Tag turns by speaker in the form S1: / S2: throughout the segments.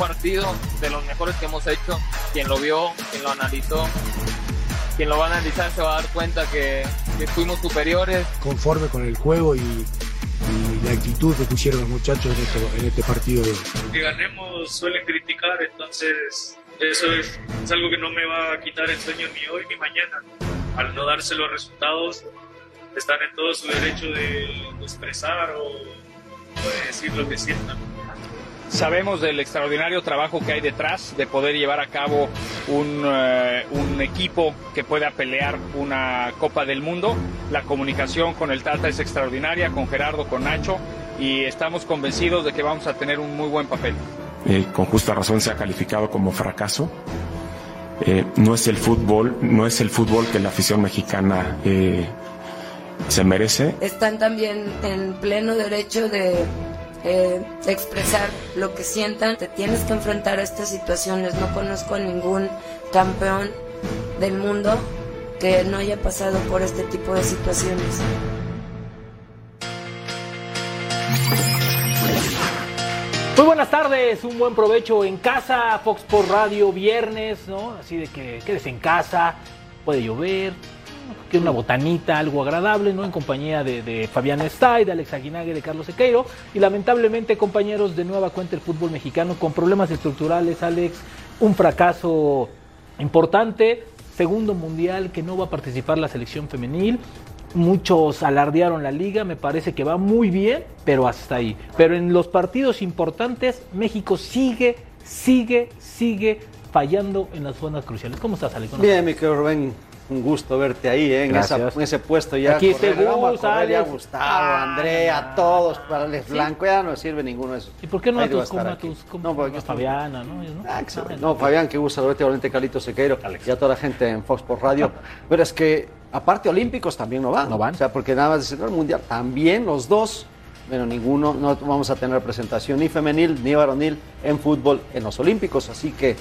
S1: Partido de los mejores que hemos hecho. Quien lo vio, quien lo analizó, quien lo va a analizar se va a dar cuenta que, que fuimos superiores.
S2: Conforme con el juego y, y la actitud que pusieron los muchachos en este, en este partido.
S3: Que ganemos suelen criticar, entonces eso es, es algo que no me va a quitar el sueño ni hoy ni mañana. Al no darse los resultados, están en todo su derecho de, de expresar o, o de decir lo que sientan.
S4: Sabemos del extraordinario trabajo que hay detrás de poder llevar a cabo un, eh, un, equipo que pueda pelear una Copa del Mundo. La comunicación con el Tata es extraordinaria, con Gerardo, con Nacho, y estamos convencidos de que vamos a tener un muy buen papel.
S5: Eh, con justa razón se ha calificado como fracaso. Eh, no es el fútbol, no es el fútbol que la afición mexicana se merece.
S6: Están también en pleno derecho de eh, expresar lo que sientan. Te tienes que enfrentar a estas situaciones. No conozco a ningún campeón del mundo que no haya pasado por este tipo de situaciones.
S7: Muy buenas tardes, un buen provecho en casa, Fox por Radio, viernes, ¿no? Así de que quedes en casa, puede llover, que una botanita, algo agradable, ¿no? En compañía de, de Fabián Stay, de Alex Aguinague, de Carlos Sequeiro. Y lamentablemente, compañeros, de nueva cuenta el fútbol mexicano con problemas estructurales, Alex, un fracaso importante, segundo mundial que no va a participar la selección femenil. Muchos alardearon la liga, me parece que va muy bien, pero hasta ahí. Pero en los partidos importantes, México sigue, sigue, sigue fallando en las zonas cruciales. ¿Cómo estás, Alex?
S8: Bien, mi querido Rubén, un gusto verte ahí, ¿eh? en, esa, en, ese puesto ya.
S7: Aquí te gusta,
S8: ya Gustavo, ah, Andrea, todos, para Alex ¿sí? Blanco, ya no sirve ninguno de esos.
S7: ¿Y por qué no a tus, como a tus, como no, porque a Fabiana, no?
S8: Ah, no, Fabián, que gusta verte, obviamente Carlito Sequeiro, Alex. y a toda la gente en Fox por Radio. Pero es que, aparte olímpicos también no van.
S7: No van.
S8: O sea, porque nada más de el mundial, también los dos bueno, ninguno, no vamos a tener presentación ni femenil ni varonil en fútbol en los Olímpicos, así que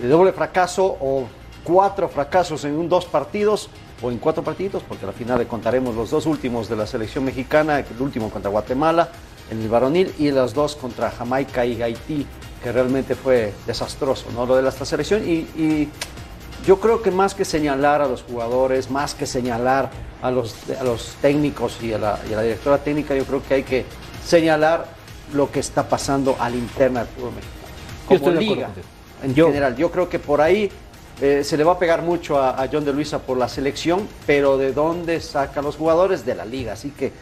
S8: el doble fracaso o cuatro fracasos en un, dos partidos o en cuatro partidos, porque al final le contaremos los dos últimos de la selección mexicana, el último contra Guatemala en el varonil y los dos contra Jamaica y Haití, que realmente fue desastroso, ¿no? Lo de esta selección y, y yo creo que más que señalar a los jugadores, más que señalar a los, a los técnicos y a, la, y a la directora técnica, yo creo que hay que señalar lo que está pasando al interno del fútbol mexicano. Como liga, en yo, general. Yo creo que por ahí eh, se le va a pegar mucho a, a, John de Luisa por la selección, pero ¿de dónde sacan los jugadores? De la liga. Así que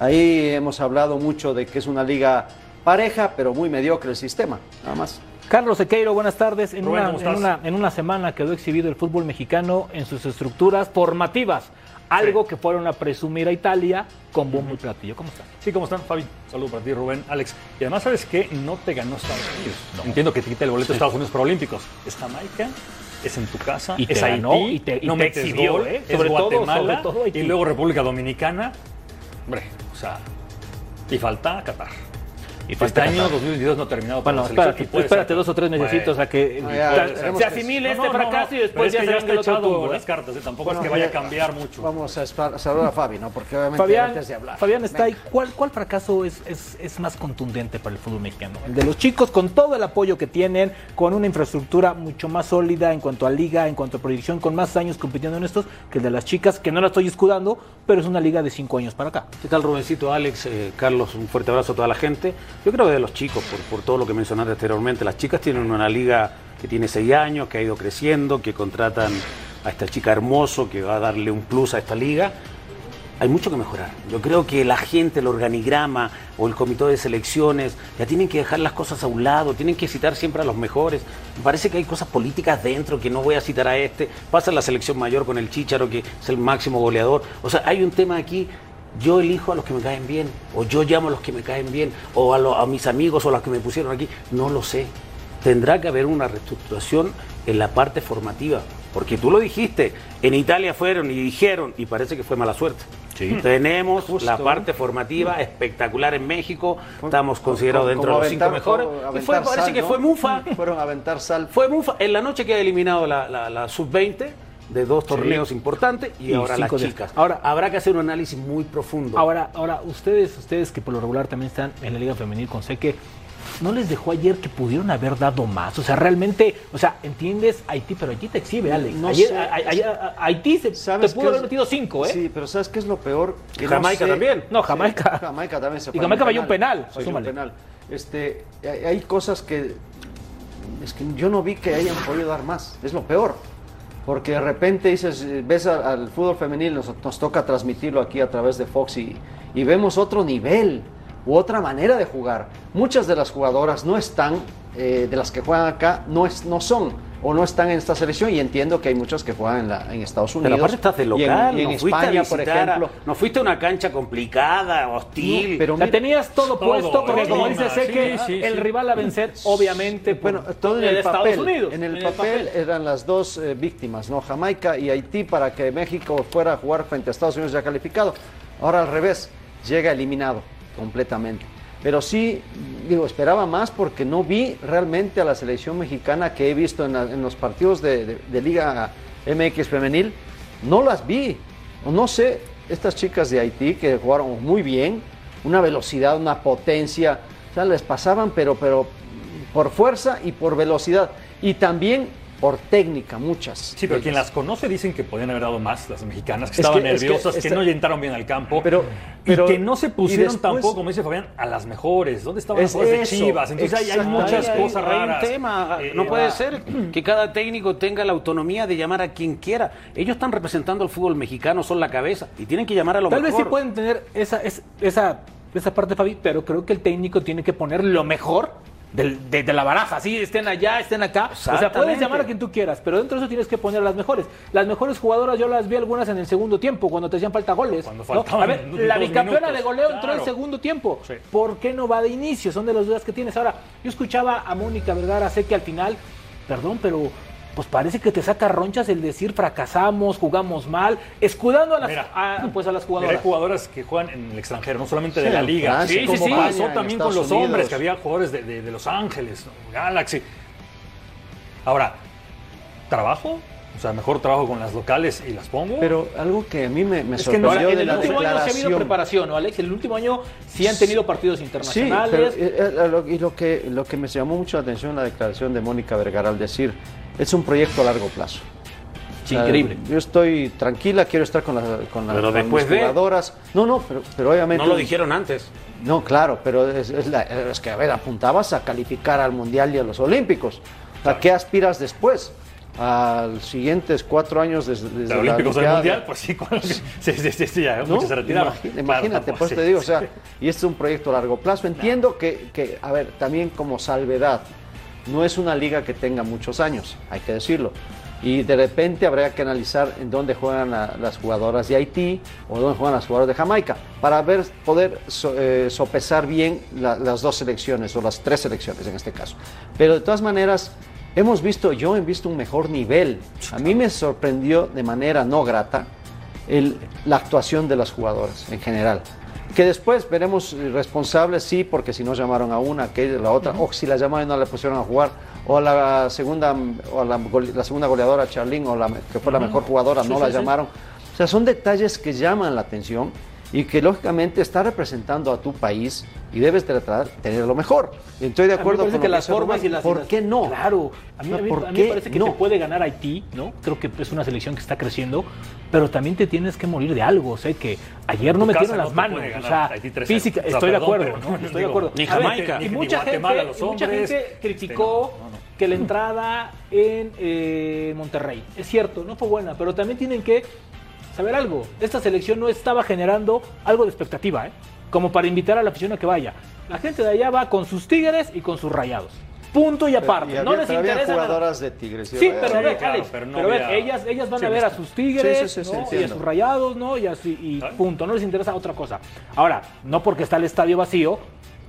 S8: ahí hemos hablado mucho de que es una liga pareja, pero muy mediocre el sistema, nada más.
S7: Carlos Sequeiro, buenas tardes. En, Rubén, una, en, una, en una semana quedó exhibido el fútbol mexicano en sus estructuras formativas. Algo sí. que fueron a presumir a Italia con bombo y platillo. ¿Cómo están?
S9: Sí, ¿cómo están, Fabi? Saludos para ti, Rubén, Alex. Y además, ¿sabes qué? No te ganó Estados Unidos. No. Entiendo que te quita el boleto sí. de Estados Unidos para Olímpicos. Es Jamaica, es en tu casa,
S7: y
S9: es
S7: te
S9: Haití,
S7: ganó, y te, y
S9: no
S7: te exhibió,
S9: gol,
S7: ¿eh?
S9: es
S7: sobre
S9: Guatemala
S7: todo, sobre todo
S9: y luego República Dominicana. Hombre, o sea, y falta Qatar.
S7: Y
S9: este
S7: falta
S9: año
S7: Qatar.
S9: 2022 no ha terminado para
S7: Bueno, espérate, espérate dos o tres mesecitos a que
S8: No, ya,
S7: se- asimile
S9: No,
S7: este
S9: no,
S7: fracaso
S9: no,
S7: y después
S9: pero es
S7: ya
S9: que ya está echado las cartas, ¿eh? tampoco
S8: Bueno,
S9: es que vaya a
S8: ya-
S9: cambiar mucho.
S8: Vamos a saludar a Fabi, ¿no? Porque obviamente
S7: Fabián,
S8: antes de hablar.
S7: Fabián está ahí. ¿Cuál, ¿Cuál fracaso es, es, es más contundente para el fútbol mexicano? El de los chicos con todo el apoyo que tienen, con una infraestructura mucho más sólida en cuanto a liga, en cuanto a proyección, con más años compitiendo en estos, que el de las chicas, que no la estoy escudando, pero es una liga de cinco años para acá.
S10: ¿Qué tal, Rubencito, Alex, eh, Carlos? Un fuerte abrazo a toda la gente. Yo creo que de los chicos, por, por todo lo que mencionaste anteriormente, las chicas tienen una liga que tiene seis años, que ha ido creciendo, que contratan a esta chica hermoso, que va a darle un plus a esta liga. hay mucho que mejorar. Yo creo que la gente, el organigrama o el comité de selecciones ya tienen que dejar las cosas a un lado, tienen que citar siempre a los mejores. Me parece que hay cosas políticas dentro que no voy a citar a este. Pasa la selección mayor con el Chícharo, que es el máximo goleador. O sea, hay un tema aquí yo elijo a los que me caen bien, o yo llamo a los que me caen bien, o a, lo- a mis amigos o a los que me pusieron aquí, no lo sé. Tendrá que haber una reestructuración en la parte formativa, porque tú lo dijiste, en Italia fueron y dijeron, y parece que fue mala suerte. Tenemos
S8: Justo.
S10: la parte formativa espectacular en México, estamos considerados dentro de los cinco mejores. Y fue, parece
S8: sal,
S10: que
S8: ¿no?
S10: fue Mufa.
S8: Fueron a aventar sal.
S10: Fue Mufa. En la noche queda eliminado la, la- la sub-20 de dos torneos importantes y,
S7: Y
S10: ahora las
S7: de-
S10: chicas.
S7: Ahora-
S10: habrá que hacer un análisis muy profundo.
S7: Ahora, ahora ustedes, ustedes que por lo regular también están en la Liga Femenil con Seque, ¿no les dejó ayer que pudieron haber dado más? O sea, realmente, o sea, entiendes Haití, pero Haití te exhibe, Alex.
S8: No
S7: ayer,
S8: sé.
S7: a- a- a- a- Haití se, te
S8: ¿Sabes
S7: pudo haber
S8: es?
S7: metido cinco, ¿eh?
S8: Sí, pero ¿sabes qué es lo peor? Que
S10: Jamaica
S8: sé-
S10: también.
S7: No, Jamaica.
S8: Sí, Jamaica también se
S7: Y
S8: fue
S7: Jamaica
S8: al
S7: falló un penal,
S8: Falló un penal. Este, hay hay cosas que es que yo no vi que hayan podido dar más. Es lo peor. Porque de repente dices, eh, ves al, al fútbol femenil, nos, nos toca transmitirlo aquí a través de Fox y, y vemos otro nivel u otra manera de jugar. Muchas de las jugadoras no están, eh, de las que juegan acá, no, es, no son o no están en esta selección y entiendo que hay muchas que juegan en, la- en Estados Unidos.
S10: Pero aparte estás de
S8: y en-
S10: local,
S8: y en,
S10: no fuiste
S8: España,
S10: a
S8: por
S10: visitar a-
S8: ejemplo.
S10: no fuiste a una cancha complicada, hostil.
S8: No, pero
S7: La
S8: mira,
S7: tenías todo,
S9: todo,
S7: puesto, porque como
S9: clima,
S7: dice Seque,
S9: sí, sí,
S7: el
S9: sí.
S7: rival a vencer, obviamente,
S8: Bueno,
S7: por-
S8: todo en el
S7: Estados
S8: papel.
S7: Unidos.
S8: En el papel eran las dos eh, víctimas, ¿no? Jamaica y Haití para que México fuera a jugar frente a Estados Unidos ya calificado. Ahora al revés, llega eliminado completamente. Pero sí, digo, esperaba más porque no vi realmente a la selección mexicana que he visto en, los partidos de, Liga MX femenil. No las vi. No sé, estas chicas de Haití que jugaron muy bien, una velocidad, una potencia, o sea, les pasaban, pero, pero por fuerza y por velocidad. Y también por técnica, muchas.
S9: Sí, pero
S8: de
S9: quien las conoce dicen que podían haber dado más las mexicanas, que
S8: Es
S9: estaban
S8: que- es que
S9: nerviosas, que, no entraron bien al campo.
S8: Pero- pero-
S9: y que no se pusieron
S8: después-
S9: tampoco, como dice Fabián, a las mejores. ¿Dónde estaban
S8: Es
S9: las de
S8: eso,
S9: Chivas? Entonces hay, hay muchas cosas
S10: Hay un
S9: raras.
S10: tema,
S9: Eh,
S10: no puede
S9: ah,
S10: ser que cada técnico tenga la autonomía de llamar a quien quiera. Ellos están representando al fútbol mexicano, son la cabeza y tienen que llamar a lo
S7: Tal vez
S10: mejor.
S7: sí pueden tener esa, es- esa, esa parte, Fabi, pero creo que el técnico tiene que poner lo mejor del- de, de la baraja. Sí, estén allá, estén acá. O sea, puedes llamar a quien tú quieras, pero dentro de eso tienes que poner las mejores. Las mejores jugadoras yo las vi algunas en el segundo tiempo, cuando te hacían falta goles.
S9: Cuando
S7: A ver, la bicampeona
S9: minutos,
S7: de goleo entró en
S9: claro.
S7: segundo tiempo.
S9: Sí.
S7: ¿Por qué no va de inicio? Son de las dudas que tienes. Ahora, yo escuchaba a Mónica Vergara, sé que al final, perdón, pero pues parece que te saca ronchas el decir fracasamos, jugamos mal, escudando a las,
S9: Mira.
S7: a, pues a las
S9: Mira,
S7: jugadoras.
S9: hay jugadoras que juegan en el extranjero, no solamente
S8: Sí,
S9: de la liga.
S8: Francia,
S9: Sí,
S7: como
S9: sí, sí.
S7: España,
S9: Pasó también con los hombres,
S8: Unidos.
S9: que había jugadores de, de- de Los Ángeles. Galaxy. Ahora, ¿trabajo? O sea, mejor trabajo con las locales y las pongo.
S8: Pero algo que a mí me, me
S9: Es que no-
S8: sorprendió
S7: Ahora, en
S8: de
S7: el
S8: la
S7: último año sí ha habido
S8: declaración.
S7: preparación, ¿no, Alex? En el último año sí han tenido partidos
S8: Sí,
S7: internacionales.
S8: pero, eh, eh, lo- y lo que, lo que me llamó mucho la atención en la declaración de Mónica Vergara al decir, es un proyecto a largo plazo.
S7: Sí, increíble.
S8: Yo estoy tranquila, quiero estar con, la- con, la-
S10: Pero
S8: con
S10: de-
S8: jugadoras. No, no, pero, pero obviamente...
S10: No lo dijeron antes.
S8: No, claro, pero es, es la- es que, a ver, apuntabas a calificar al Mundial y a los Olímpicos. ¿A qué aspiras después? A los siguientes cuatro años desde, desde
S9: de
S8: la Olimpiada.
S9: Mundial, pues sí, con- sí, sí, sí, sí, ya,
S8: ¿no?
S9: muchos se retiraron. Claro,
S8: imagínate,
S9: tampoco,
S8: pues
S9: sí,
S8: te digo, o
S9: sí.
S8: sea, y este es un proyecto a largo plazo. Entiendo que, que, a ver, también como salvedad, no es una liga que tenga muchos años, hay que decirlo. Y de repente habría que analizar en dónde juegan la- las jugadoras de Haití o dónde juegan las jugadoras de Jamaica, para ver, poder so- eh, sopesar bien la- las dos selecciones o las tres selecciones en este caso. Pero de todas maneras, hemos visto, yo he visto un mejor nivel. A mí me sorprendió de manera no grata el- la actuación de las jugadoras en general. Que después veremos eh, responsables, sí, porque si no llamaron a una, a la otra, o si la llamaron y no la pusieron a jugar, o a la segunda, o a la, segunda goleadora, Charlene, o la, que fue la mejor jugadora, no la llamaron. O sea, son detalles que llaman la atención y que lógicamente está representando a tu país y debes tratar de tener lo mejor. Y Estoy de
S7: A mí me
S8: acuerdo con
S7: que
S8: lo
S7: las formas y las
S8: ¿Por qué no?
S7: Claro, a mí, a mí-
S8: ¿Por
S7: a mí
S8: qué
S7: me parece que
S8: no?
S7: te puede ganar Haití, ¿no? Creo que es una selección que está creciendo, pero también te tienes que morir de algo, sé que ayer no metieron las
S9: no
S7: manos, o sea,
S9: Haití 3-0.
S7: física,
S9: O sea,
S7: estoy de acuerdo,
S9: pero
S7: ¿no? estoy de acuerdo.
S10: ni
S7: ver,
S10: Jamaica,
S7: y
S9: ni
S7: mucha
S9: Guatemala,
S7: gente, y mucha gente
S9: este,
S7: criticó
S9: no, no, no.
S7: que la entrada en eh, Monterrey, es cierto, no fue buena, pero también tienen que saber algo. Esta selección no estaba generando algo de expectativa, ¿eh? Como para invitar a la afición a que vaya. La gente de allá va con sus tigres y con sus rayados. Punto y aparte.
S8: Y había-
S7: no les
S8: pero había
S7: interesa nada.
S8: jugadoras de Tigres.
S7: Sí, pero, a ver,
S9: claro,
S7: Alex,
S9: pero
S7: pero,
S9: no
S7: a ver,
S9: había-
S7: ellas, ellas van
S9: Sí,
S7: a ver a sus tigres
S8: Sí, sí, sí, sí,
S7: ¿no? y a sus rayados, ¿no? Y así, y punto. No les interesa otra cosa. Ahora, no porque está el estadio vacío,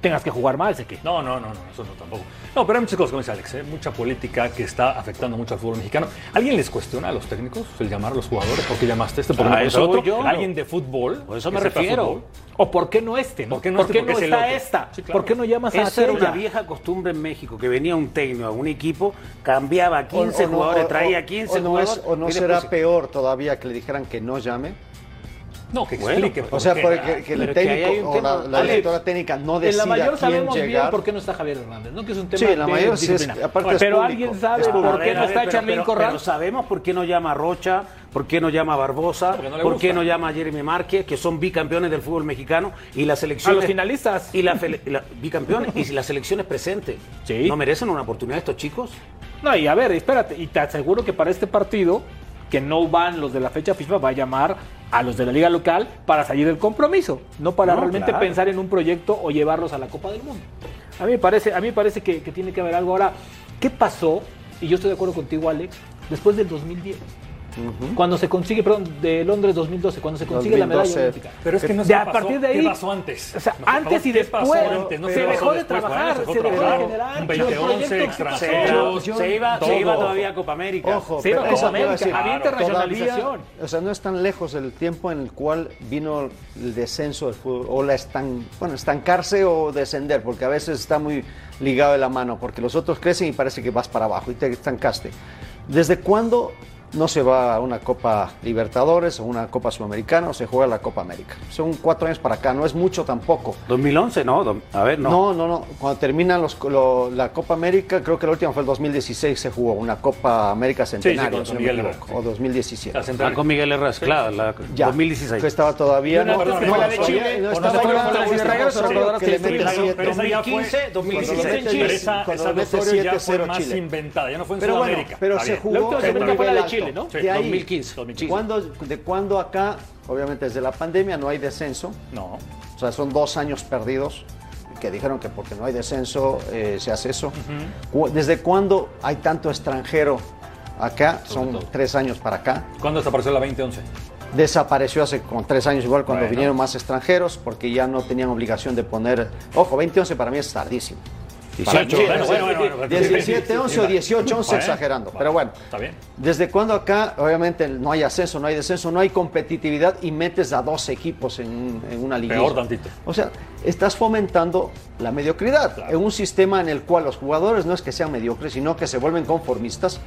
S7: tengas que jugar mal, sé que.
S9: No, no, no, no, eso no tampoco. No, pero hay muchas cosas, como dice Alex, ¿eh? mucha política que está afectando mucho al fútbol mexicano. ¿Alguien les cuestiona a los técnicos el llamar a los jugadores? ¿Por qué llamaste este? ¿Por qué no llamaste
S7: eso
S9: otro?
S7: yo.
S9: ¿Alguien de fútbol?
S7: Por eso me refiero. ¿O por qué no este? ¿no?
S9: ¿Por qué no este? Porque es el
S7: está esta?
S9: Sí, claro.
S7: ¿Por qué no llamas a
S10: Esa era una vieja costumbre en México, que venía un técnico a un equipo, cambiaba a 15
S8: O- o no-
S10: jugadores,
S8: o-
S10: traía
S8: o-
S10: 15
S8: o no es-
S10: jugadores.
S8: o no será peor todavía que le dijeran que no llame.
S9: No, que
S10: Bueno,
S9: explique.
S8: O sea, porque que, el
S10: Pero
S8: técnico
S10: un
S8: o la,
S10: tema.
S8: la directora técnica no
S7: En la
S8: decida
S7: mayor sabemos bien por qué no está Javier Hernández, ¿no? Que es un tema
S8: Sí, en la
S7: de
S8: mayor sí es-
S7: disciplina.
S8: aparte es
S7: Pero
S8: público,
S7: alguien sabe
S8: es
S7: por qué no está
S10: ver,
S7: Charlín
S10: pero,
S7: Corral.
S10: pero sabemos por qué no llama a Rocha, por qué no llama a Barbosa,
S9: no
S10: por
S9: gusta.
S10: qué no llama a Jeremy Márquez, que son bicampeones del fútbol mexicano y la selección.
S7: A los finalistas.
S10: Y la, la- bicampeones y si la selección es presente.
S7: Sí.
S10: ¿No merecen una oportunidad estos chicos?
S7: No, y a ver, espérate, y te aseguro que para este partido, que no van los de la fecha FIFA, va a llamar a los de la liga local para salir del compromiso, no para
S10: No,
S7: realmente
S10: claro.
S7: pensar en un proyecto o llevarlos a la Copa del Mundo. A mí me parece, a mí me parece que, que tiene que haber algo. Ahora, ¿qué pasó? Y yo estoy de acuerdo contigo, Alex, después del 2010. Cuando se consigue, perdón, de Londres 2012, cuando se consigue la
S8: 2012.
S7: medalla olímpica.
S9: Pero es que no
S7: De a
S9: pasó.
S7: partir de ahí.
S9: ¿Qué pasó antes?
S7: O sea,
S9: favor,
S7: antes y
S9: ¿qué
S7: después.
S9: pasó antes? No
S7: se
S9: qué
S7: dejó de
S9: después,
S7: trabajar,
S9: bueno,
S7: se dejó de
S9: trabajar,
S7: generar.
S9: Un
S7: los
S9: 2011
S7: proyectos, ¿qué pasó?
S9: extranjeros.
S10: se, iba,
S9: todo.
S10: se iba todavía a Copa América.
S8: Ojo,
S7: pero
S8: pero
S7: Copa
S8: te iba a
S7: América,
S8: decir,
S7: había internacionalización.
S8: todavía, o sea, no es tan lejos el tiempo en el cual vino el descenso del fútbol, o la estan, bueno, estancarse o descender, porque a veces está muy ligado de la mano, porque los otros crecen y parece que vas para abajo y te estancaste. ¿Desde cuándo no se va a una Copa Libertadores o una Copa Sudamericana o se juega la Copa América? Son cuatro años para acá, no es mucho tampoco.
S10: 2011, no, a ver, no.
S8: No, no, no. Cuando terminan los, lo- la Copa América, creo que la última fue el 2016, se jugó una Copa América Centenario,
S9: con
S8: si no
S9: Miguel Herrera,
S8: o 2017.
S9: La central.
S10: Ah, con Miguel Herrera, claro, la
S8: Ya,
S10: 2016.
S8: que estaba todavía.
S7: La de Chile,
S8: no estaba
S7: no se acuerdan
S8: ya-
S7: de la de Rayados,
S8: solo
S7: recordarás
S8: que
S7: que
S8: le
S7: destruye
S8: meten
S7: la-
S8: siete.
S9: Pero esa ya fue,
S10: 2015,
S9: cuando
S10: 2016
S9: lo
S10: en
S9: mete-
S10: Chile.
S9: pero esa,
S8: Cuando
S9: esa
S8: lo mete
S9: Osorio ya fue
S8: 7-0
S9: más
S8: Chile.
S9: inventada, ya no fue en
S8: Pero
S9: Sudamérica.
S8: se jugó
S7: La de
S8: alto.
S7: Chile, ¿no?
S9: Sí,
S8: De ahí,
S10: 2015.
S9: Sí.
S8: ¿cuándo- ¿De cuándo acá? Obviamente desde la pandemia no hay descenso.
S9: No.
S8: O sea, son dos años perdidos que dijeron que porque no hay descenso eh, se hace eso. ¿Desde cuándo hay tanto extranjero acá? Son tres años para acá.
S9: ¿Cuándo desapareció la 2011?
S8: Desapareció hace como tres años igual cuando
S9: Bueno.
S8: vinieron más extranjeros porque ya no tenían obligación de poner... Ojo, 2011 para mí es tardísimo.
S10: 18.
S9: Bueno, bueno, bueno, bueno.
S8: 17, 11 o 18, 11
S9: Bueno,
S8: exagerando. Pero bueno,
S9: Está bien.
S8: ¿desde cuándo acá? Obviamente no hay ascenso, no hay descenso, no hay competitividad y metes a dos equipos en, en una liga.
S9: Peor tantito.
S8: O sea, estás fomentando la mediocridad en un sistema en el cual los jugadores no es que sean mediocres, sino que se vuelven conformistas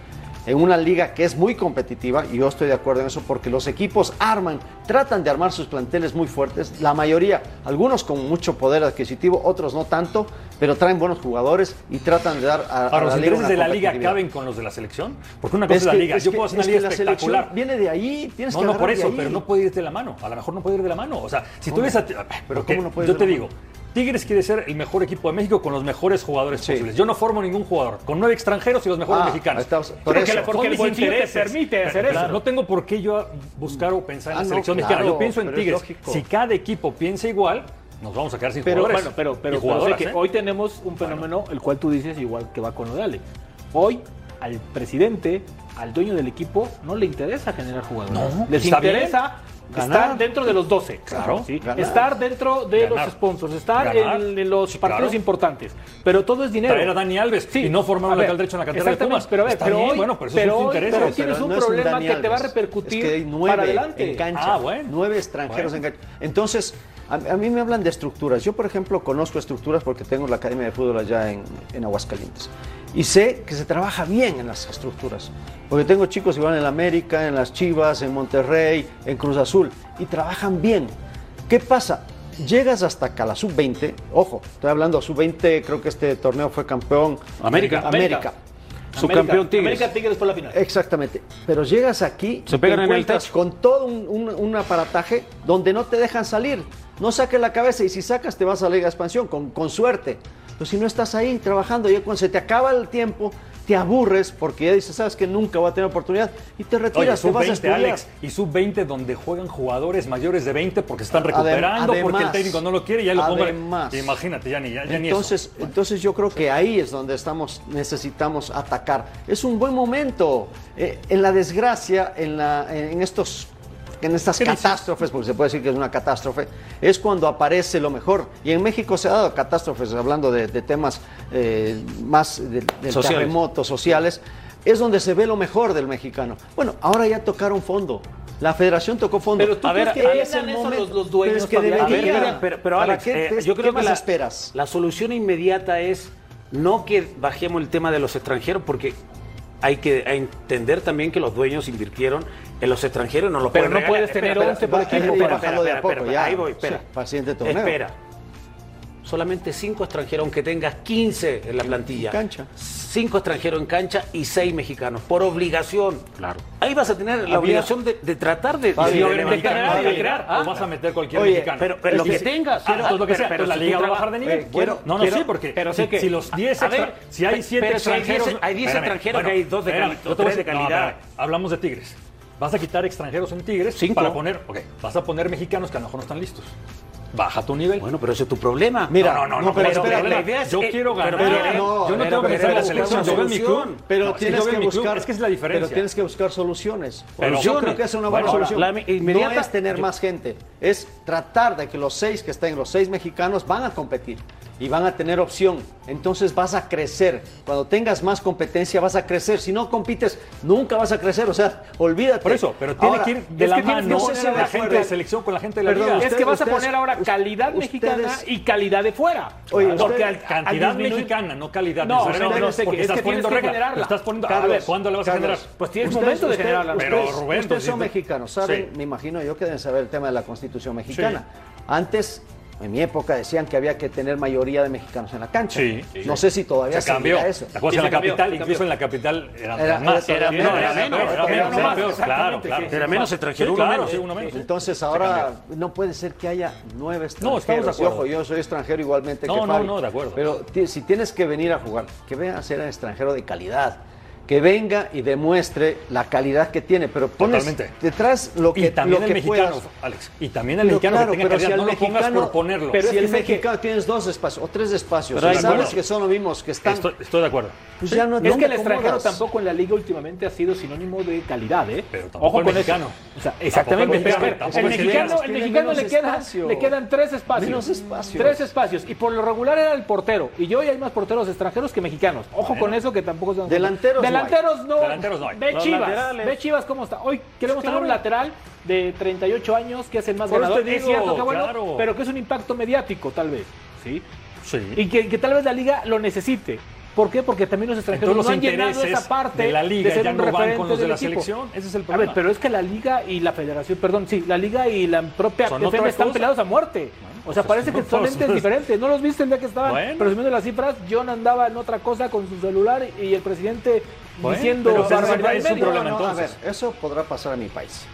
S8: en una liga que es muy competitiva, y yo estoy de acuerdo en eso, porque los equipos arman, tratan de armar sus planteles muy fuertes, la mayoría, algunos con mucho poder adquisitivo, otros no tanto, pero traen buenos jugadores y tratan de dar a, a
S9: Ahora, los
S8: la liga
S9: intereses de la liga caben con los de la selección. Porque una cosa es, la liga. Yo
S8: que-
S9: puedo hacer una
S8: es
S9: liga
S8: la selección
S9: espectacular.
S8: viene de ahí, tienes
S9: No,
S8: que
S9: no
S8: agarrar
S9: por eso, pero no puede ir de la mano. A lo mejor no puede ir de la mano. O sea, si tú ves a.
S8: Pero ¿cómo no puede
S9: Yo
S8: ir
S9: te
S8: de la
S9: digo, Tigres quiere ser el mejor equipo de México con los mejores jugadores
S8: Sí.
S9: posibles. Yo no formo ningún jugador. Con nueve extranjeros y los mejores
S8: Ah,
S9: mexicanos.
S8: estamos- por
S9: Porque
S8: eso.
S9: la-
S7: Porque
S9: son
S7: el bolsillo te permite hacer
S9: Claro,
S7: eso.
S9: No tengo por qué yo buscar o pensar en
S8: Ah,
S9: la
S8: no,
S9: selección
S8: claro,
S9: mexicana. Yo pienso en Tigres. Si cada equipo piensa igual, nos vamos a quedar sin
S7: Pero
S9: jugadores.
S7: bueno, pero, pero, pero sé que
S9: ¿eh?
S7: hoy tenemos un fenómeno, el cual tú dices igual que va con lo de Alex. Hoy al presidente, al dueño del equipo, no le interesa generar jugadores.
S9: No,
S7: Les interesa
S8: Ganar.
S7: estar dentro de los 12.
S9: Claro,
S7: ¿sí? Estar dentro de
S9: Ganar.
S7: los sponsors, estar en, en los
S9: Sí,
S7: partidos
S9: claro.
S7: importantes. Pero todo es dinero.
S9: Traer a Dani Alves y no formar un lateral derecho en la cantera de Pumas.
S7: Pero, a ver,
S9: Está
S7: pero
S9: bien,
S7: hoy,
S9: bueno, pero
S7: hoy- tienes un
S8: no
S7: problema que te va a repercutir
S8: Es que hay nueve
S7: para adelante.
S8: en cancha.
S9: Ah, bueno.
S8: Nueve extranjeros
S9: Bueno.
S8: en cancha. Entonces, a, a mí me hablan de estructuras. Yo, por ejemplo, conozco estructuras porque tengo la Academia de Fútbol allá en, en Aguascalientes. Y sé que se trabaja bien en las estructuras. Porque tengo chicos igual en la América, en las Chivas, en Monterrey, en Cruz Azul. Y trabajan bien. ¿Qué pasa? Llegas hasta acá, la sub-20. Ojo, estoy hablando sub-20, creo que este torneo fue campeón.
S10: América.
S8: América.
S10: Subcampeón Tigres.
S7: América Tigres por la final.
S8: Exactamente. Pero llegas aquí
S10: Se
S8: y
S10: pegan
S8: te
S10: en el
S8: encuentras
S10: techo.
S8: con todo un, un- un aparataje donde no te dejan salir. No saques la cabeza y si sacas te vas a la Liga de Expansión con, con suerte. Pero si no estás ahí trabajando, ya cuando se te acaba el tiempo, te aburres porque ya dices, sabes que nunca va a tener oportunidad y te
S9: Oye,
S8: retiras, te vas a
S9: sub-20,
S8: estudiar.
S9: Alex, y sub-20 donde juegan jugadores mayores de 20 porque están recuperando, porque el técnico no lo quiere y ya lo
S8: además.
S9: Imagínate, ya ni, ya, ya ni
S8: Entonces,
S9: eso.
S8: entonces yo creo que ahí es donde estamos, necesitamos atacar. Es un buen momento. Eh, en la desgracia, en, la, en estos en estas catástrofes, porque se puede decir que es una catástrofe, es cuando aparece lo mejor. Y en México se ha dado catástrofes, hablando de, de temas eh, más de- del
S10: Sociales.
S8: es donde se ve lo mejor del mexicano. Bueno, ahora ya tocaron fondo. La federación tocó fondo.
S7: Pero tú
S8: A
S7: crees
S8: ver,
S7: que
S8: ahí
S7: entiendan
S8: es el
S7: eso
S8: momento.
S7: los- los dueños,
S8: Pero es que?
S10: A ver,
S8: debería.
S10: pero, pero, pero,
S8: ¿Para
S10: Alex,
S8: qué-
S10: eh,
S8: qué-
S10: yo
S8: qué
S10: creo que
S8: más
S10: la,
S8: esperas?
S10: la solución inmediata es no que bajemos el tema de los extranjeros, porque hay que entender también que los dueños invirtieron en los extranjeros, no los
S7: Pero
S10: pueden
S7: no
S10: regalar.
S7: puedes tener
S10: Espera,
S7: 11 por equipo para
S8: bajarlo de a poco, ya.
S10: Ahí voy, espera.
S8: Sí, siguiente torneo.
S10: Espera. Solamente cinco extranjeros, aunque tengas 15 en la plantilla.
S8: cancha.
S10: Cinco extranjeros en cancha y seis mexicanos, por obligación.
S9: Claro.
S10: Ahí vas a tener la obligación de, de tratar de,
S8: Fabi,
S10: de- de- de-
S9: mexicano,
S10: de-
S9: va a
S10: de-
S9: crear,
S10: ah,
S9: o vas a meter cualquier
S8: Oye,
S9: mexicano.
S10: pero, pero lo que
S8: que-
S10: tengas.
S9: Ah, entonces lo que sea,
S10: pero
S9: la
S10: si
S9: liga va a bajar de nivel.
S8: Quiero-
S9: no, no,
S8: quiero-
S9: sí, porque
S7: pero
S9: si,
S7: sé que-
S9: si los 10
S10: a ver,
S9: extra- si hay
S10: pe-
S9: 7
S10: pero si hay
S9: extranjeros...
S10: 10 hay 10
S9: Espérame,
S10: extranjeros, que hay dos de calidad.
S9: hablamos de Tigres. Vas a quitar extranjeros en Tigres
S10: Cinco.
S9: para poner, ok, vas a poner mexicanos que a lo mejor no están listos. Baja tu nivel.
S10: Bueno, pero ese es tu problema.
S8: Mira,
S9: no, no, no,
S8: no, pero
S9: pero,
S8: espera,
S9: la
S10: idea es-
S9: yo quiero
S10: pero
S9: ganar.
S10: mira,
S8: no,
S9: yo no
S8: pero-
S9: tengo que
S8: pero-
S9: ser la
S8: pero-
S9: selección, yo veo en mi club.
S8: Pero tienes que
S9: en
S8: buscar.
S9: Es que es la diferencia.
S8: Pero tienes que buscar soluciones.
S9: Pero-
S8: yo creo que es una buena solución. no es tener más gente, es tratar de que los seis que estén, los seis mexicanos, van a competir y van a tener opción. Entonces vas a crecer. Cuando tengas más competencia, vas a crecer. Si no compites, nunca vas a crecer. O sea, olvídate.
S9: Por eso, pero tiene
S8: Ahora,
S9: que ir de la mano
S7: poner
S9: la
S7: de
S9: gente de selección con la gente de la
S8: Perdón,
S9: liga.
S7: Es que
S8: Ustedes-
S7: vas a poner ahora calidad
S8: ustedes-
S7: mexicana y calidad de fuera.
S8: Oye,
S7: Porque
S9: Cantidad
S7: disminuir-
S9: mexicana, no calidad.
S7: No, no, no sé
S9: porque
S7: qué, es
S9: estás
S7: que tienes
S9: poniendo
S7: que
S9: regla.
S7: generarla.
S9: Lo estás poniendo. a
S8: Carlos,
S9: ver, ¿cuándo le vas a generar?
S7: Pues tienes
S8: Ustedes-
S7: momento de generarla.
S9: Pero, Rubén,
S8: ustedes son mexicanos, saben, me imagino yo que deben saber el tema de la constitución mexicana. Antes, en mi época, decían que había que tener mayoría de mexicanos en la cancha.
S9: Sí, sí.
S8: No sé si todavía
S9: Se cambió.
S8: eso.
S9: ¿Te acuerdas
S7: Sí,
S9: en la
S7: cambió,
S9: capital? Incluso en la capital era,
S8: Era-
S9: más.
S8: era-
S9: no,
S8: menos,
S9: menos, era menos,
S8: menos,
S9: era peor. Claro, claro.
S10: Era menos extranjero,
S9: Sí,
S10: uno
S9: claro,
S10: menos.
S9: sí, uno menos.
S8: Entonces ahora no puede ser que haya nueve
S9: No,
S8: extranjeros.
S9: estamos de acuerdo.
S8: ojo, yo soy extranjero igualmente
S9: No,
S8: que
S9: no,
S8: Fabi.
S9: no, de acuerdo.
S8: Pero si tienes que venir a jugar, que venga a ser un extranjero de calidad. Que venga y demuestre la calidad que tiene, pero pones
S9: Totalmente.
S8: detrás lo que,
S9: Y también
S8: lo
S9: el
S8: que
S9: mexicano,
S8: puedas.
S9: Alex. Y también el
S8: Pero
S9: mexicano
S8: claro,
S9: que tenga
S8: pero si
S9: calidad. No lo pongas
S8: mexicano-
S9: por ponerlo.
S7: Pero
S8: si
S7: es
S8: el
S7: que-
S8: mexicano tienes dos espacios o tres espacios,
S10: Pero
S8: y
S10: hay
S8: sabes que son los mismos que están,
S9: Estoy, estoy de acuerdo.
S8: pues ya no
S7: Es que el
S8: ¿dónde
S7: extranjero tampoco en la liga últimamente ha sido sinónimo de calidad, ¿eh?
S9: Pero tampoco
S7: Ojo
S9: el
S7: con
S9: mexicano.
S7: eso. O sea, exactamente.
S9: Tampoco el
S7: pero a ver,
S9: mexicano,
S7: el mexicano,
S9: mexicano.
S7: el mexicano le, quedan, le quedan tres espacios.
S8: Menos espacios.
S7: Tres espacios. Y por lo regular era el portero. Y hoy hay más porteros extranjeros que mexicanos. Ojo
S9: Bueno.
S7: con eso que tampoco son.
S8: Delanteros.
S7: Delanteros no.
S9: Delanteros no hay.
S7: Ve
S10: Los
S7: Chivas.
S10: laterales.
S7: Ve Chivas cómo está. Hoy queremos tener un
S9: claro.
S7: lateral de 38 años que es el más
S9: Por
S7: ganador. es
S9: digo,
S7: cierto que bueno,
S9: claro.
S7: pero que es un impacto mediático, tal vez. ¿Sí?
S9: Sí.
S7: Y que, que tal vez la liga lo necesite. ¿Por qué? Porque también los extranjeros
S9: Entonces,
S7: no
S9: los
S7: han llenado esa parte
S9: de la liga
S7: ser
S9: ya
S7: un
S9: no van
S7: referente
S9: con los de la
S7: equipo.
S9: selección. Ese es el
S7: A
S9: problema.
S7: ver, pero es que la liga y la federación, perdón, sí, la liga y la propia
S9: Son
S7: FM están
S9: cosa.
S7: peleados a muerte. o sea, parece que son
S9: pues,
S7: entes
S9: pues,
S7: diferentes. ¿No los viste el día que estaban
S9: Bueno.
S7: presumiendo las cifras? John andaba en otra cosa con su celular y el presidente
S9: Bueno,
S7: diciendo
S9: pero
S7: barbaridad
S9: es un
S7: media.
S9: problema.
S8: No, no, a ver, eso podrá pasar en mi país.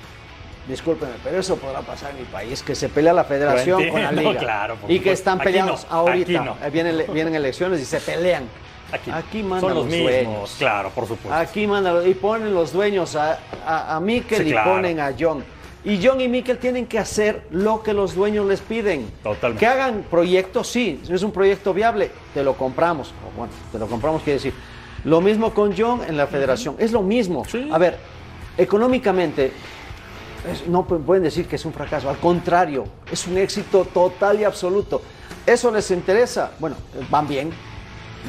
S8: Discúlpenme, pero eso podrá pasar en mi país, que se pelea la federación con la liga.
S9: claro,
S8: y que están peleados
S9: no,
S8: ahorita.
S9: aquí no.
S8: Vienen, vienen elecciones y se pelean.
S9: Aquí,
S8: mandan
S9: son los, mismos,
S8: dueños.
S9: claro, por supuesto.
S8: Aquí mandan y ponen los dueños a, a, a Mikel
S9: Sí,
S8: y
S9: claro.
S8: ponen a John. Y John y Mikel tienen que hacer lo que los dueños les piden.
S9: Totalmente.
S8: Que hagan proyectos, sí. Si es un proyecto viable, te lo compramos. O bueno, te lo compramos quiere decir. Lo mismo con John en la federación. Es lo mismo.
S9: Sí.
S8: A ver, económicamente, es- no pu- pueden decir que es un fracaso. Al contrario, es un éxito total y absoluto. ¿Eso les interesa? Bueno, van bien.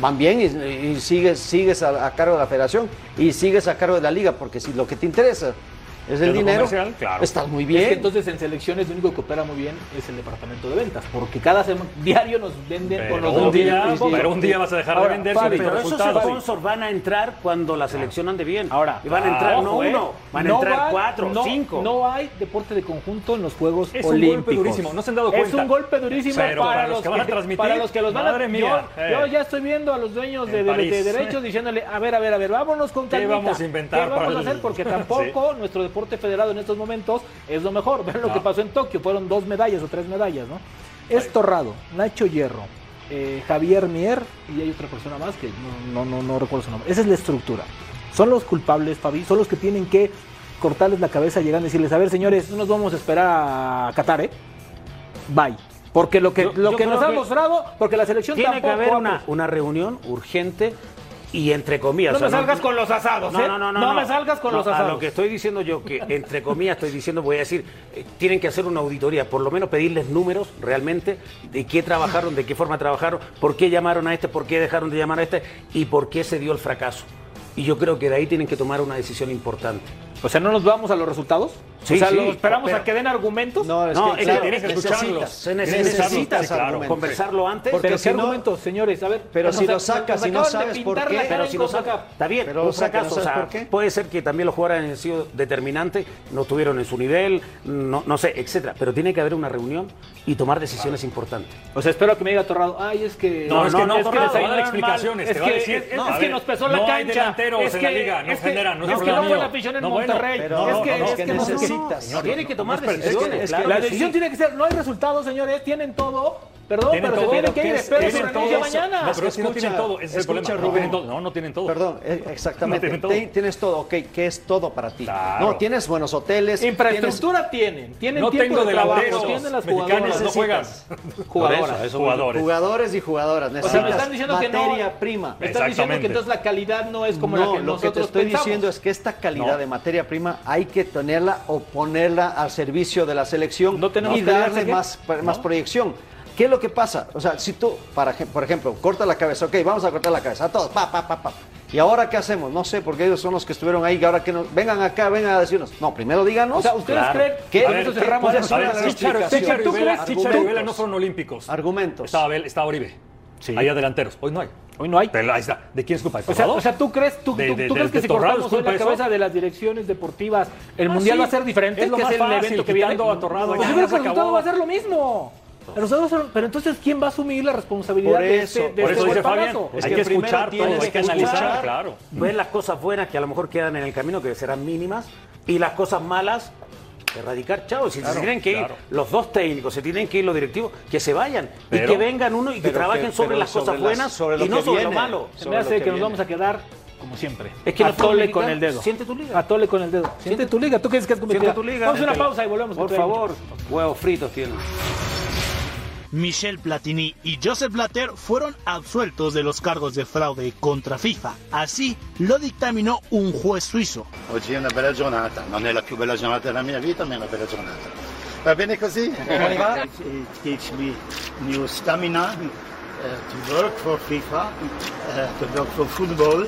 S8: Van bien y, y sigues, sigues a, a cargo de la federación y sigues a cargo de la liga, porque si lo que te interesa es el dinero,
S9: claro.
S8: estás muy bien.
S7: Es que entonces en selecciones lo único que opera muy bien es el departamento de ventas, porque cada sema- diario nos venden
S9: Pero
S7: con los
S9: un día-
S7: sí, sí, sí.
S9: pero un día vas a dejar de
S7: Ahora,
S9: vender
S7: Fabi,
S10: Pero
S9: los
S10: esos sponsors van a entrar cuando la selección ande bien.
S7: Ahora,
S10: y van a entrar no
S7: ojo, ¿eh?
S10: uno, van a
S7: No
S10: entrar
S7: va-
S10: cuatro,
S7: no,
S10: cinco.
S7: No hay deporte de conjunto en los Juegos
S9: Es un
S7: Olímpicos.
S9: golpe durísimo, no se han dado
S7: Es
S9: cuenta.
S7: un golpe durísimo
S9: Pero
S7: para,
S9: para los que van a transmitir,
S7: para los que los van a
S9: madre mía,
S7: Yo,
S9: eh.
S7: yo ya estoy viendo a los dueños de, de- de derechos diciéndole, a ver, a ver, a ver, vámonos con
S9: ¿Qué vamos a inventar
S7: ¿Qué vamos a hacer? Porque tampoco nuestro deporte federado en estos momentos es lo mejor. Vean lo
S9: No.
S7: que pasó en Tokio, fueron dos medallas o tres medallas, ¿no? Es Torrado, Nacho Hierro, eh, Javier Mier y hay otra persona más que no, no, no, recuerdo su nombre. Esa es la estructura. Son los culpables, Fabi, son los que tienen que cortarles la cabeza, llegando y decirles, a ver, señores, no nos vamos a esperar a Qatar, ¿eh? Bye. Porque lo que,
S10: Yo-
S7: lo
S10: yo
S7: que nos ha
S10: que
S7: mostrado, porque la selección
S10: Tiene que
S7: tampoco
S10: haber
S7: ha
S10: una, una reunión urgente y entre comillas.
S7: No
S10: o sea,
S7: me salgas con los asados,
S10: no,
S7: ¿eh?
S10: No, no, no.
S7: No me salgas con los
S10: A
S7: asados.
S10: lo que estoy diciendo yo, que entre comillas estoy diciendo, voy a decir, eh, tienen que hacer una auditoría, por lo menos pedirles números realmente de qué trabajaron, de qué forma trabajaron, por qué llamaron a este, por qué dejaron de llamar a este y por qué se dio el fracaso. Y yo creo que de ahí tienen que tomar una decisión importante.
S7: O sea, ¿no nos vamos a los resultados?
S10: Sí,
S7: o sea,
S10: sí,
S7: ¿lo esperamos
S10: pero-
S7: a que den argumentos?
S8: No, es
S10: No,
S8: que,
S10: es
S8: claro,
S10: que tienes que escucharlos. Se
S8: necesitas
S10: necesitas,
S9: claro,
S8: argumentos.
S10: Conversarlo antes.
S8: Porque
S7: pero
S8: si
S7: ¿qué
S8: no-
S7: argumentos, señores? A ver.
S8: pero si lo sacas y no sabes por qué,
S10: Pero si lo
S7: CONCACAF.
S10: saca, está bien,
S8: Pero
S10: un fracaso.
S8: ¿no
S10: puede ser que también los jugadores han sido determinantes, no estuvieron en su nivel, no, no sé, etcétera. Pero tiene que haber una reunión y tomar decisiones importantes.
S7: O sea, espero que me diga Torrado, ay, es que...
S9: No, es que no,
S7: es
S9: Torrado,
S7: les
S9: a dar explicaciones,
S7: Es
S9: te va a
S7: que,
S9: no,
S7: que nos pesó la
S9: no
S7: cancha.
S9: hay delanteros
S7: es
S9: en
S7: que,
S9: la liga, no
S7: que-
S9: no es
S7: que no fue la afición en
S9: No, bueno,
S7: Monterrey.
S8: pero-
S7: es que,
S8: no,
S7: es
S8: que
S7: no-
S8: necesitas.
S7: no,
S10: Tiene que tomar
S9: es
S10: decisiones. claro
S7: La
S10: sí.
S7: decisión tiene que ser, no hay resultados, señores, tienen todo, perdón,
S9: Tienen
S7: pero
S9: todo,
S7: se tienen
S9: pero
S7: que ir,
S8: ¿qué es-
S7: espero
S8: qué
S7: su renuncia
S8: eso?
S7: mañana.
S9: No, pero es que no tienen todo, ese es el
S8: escucha,
S9: problema. No
S8: Rubén.
S9: tienen todo, no, no tienen todo.
S8: Perdón, eh, exactamente.
S9: No tienen todo.
S8: Ti- Tienes todo, ok. ¿Qué es todo para ti?
S9: Claro.
S8: No, tienes buenos hoteles.
S7: Infraestructura tienen, tienen
S9: No
S7: tiempo
S9: tengo
S7: de trabajo, tienen las jugadoras.
S9: no juegan.
S7: Jugadoras.
S8: Tienes
S9: Jugadores.
S8: jugadores y jugadoras.
S7: O sea,
S8: Necesitas
S7: me están diciendo que no.
S8: materia prima.
S7: Me están diciendo que entonces la calidad no es como
S8: no,
S7: la que
S8: lo
S7: nosotros
S8: que te estoy
S7: pensamos.
S8: diciendo es que esta calidad
S9: No.
S8: de materia prima hay que tenerla o ponerla al servicio de la selección
S7: No tenemos
S8: y darle más proyección. ¿Qué es lo que pasa? O sea, si tú, para, por ejemplo, corta la cabeza, ok, vamos a cortar la cabeza, a todos, pa, pa, pa, pa. ¿Y ahora qué hacemos? No sé, porque ellos son los que estuvieron ahí, que ahora que nos, vengan acá, vengan a decirnos. No, primero díganos.
S7: O sea, ¿ustedes
S10: Claro.
S7: creen que
S8: A
S7: con
S8: ver,
S7: eso
S8: ¿qué-
S7: cerramos
S8: son
S7: programa?
S8: las
S9: Chicharo, y Vela,
S8: Argumentos.
S9: Chicharo y Vela no fueron olímpicos.
S8: Argumentos.
S9: Estaba, estaba Oribe.
S7: Sí.
S9: Ahí delanteros. Hoy no hay.
S7: Hoy no hay.
S9: Pero ahí está. ¿De quién es culpa? ¿De
S7: O sea,
S9: Torrado?
S7: o sea, ¿tú crees, tú,
S9: De-
S7: tú-
S9: de-
S7: tú
S9: de-
S7: crees que
S9: de
S7: si cortamos hoy la
S9: eso?
S7: cabeza de las direcciones deportivas, el
S9: Ah,
S7: mundial
S9: sí.
S7: va a ser diferente?
S9: Es lo
S7: que
S9: más
S7: es el
S9: fácil,
S7: evento que viene.
S9: a Torrado,
S7: Pues
S9: ya,
S7: yo creo
S9: ya
S7: que el
S9: se
S7: resultado va a ser lo mismo. A pero entonces, ¿quién va a asumir la responsabilidad
S8: Por
S7: de
S8: eso,
S7: este, de
S9: Por
S7: este
S9: eso dice Fabián, hay
S8: que
S9: escuchar todo, hay que analizar,
S8: escuchar.
S9: claro.
S10: Ver las cosas buenas que a lo mejor quedan en el camino, que serán mínimas, y las cosas malas, erradicar. Chao, si se tienen que ir
S9: claro.
S10: los dos técnicos, se tienen que ir los directivos, que se vayan y que vengan uno y que trabajen
S8: que-
S10: sobre las
S8: sobre
S10: cosas
S8: las-
S10: buenas
S8: sobre lo
S10: y no sobre lo malo.
S7: Se me hace que,
S8: que
S7: nos vamos a quedar como siempre.
S10: Es que
S7: a
S10: el fútbol
S7: tole
S10: mexicano-
S7: con el dedo.
S10: Siente tu liga.
S7: A tole con el dedo. Siente tu liga. ¿Tú crees que es
S10: Siente tu liga.
S7: Vamos a una pausa y volvemos.
S10: Por favor, huevos fritos tienen.
S11: Michel Platini y Joseph Blatter fueron absueltos de los cargos de fraude contra FIFA. Así lo dictaminó un juez suizo.
S12: Oggi è una bella giornata, non è la più bella giornata della mia vita, ma è una bella giornata. Va bene così? Gives me new stamina uh, to work for FIFA, uh, to work for football.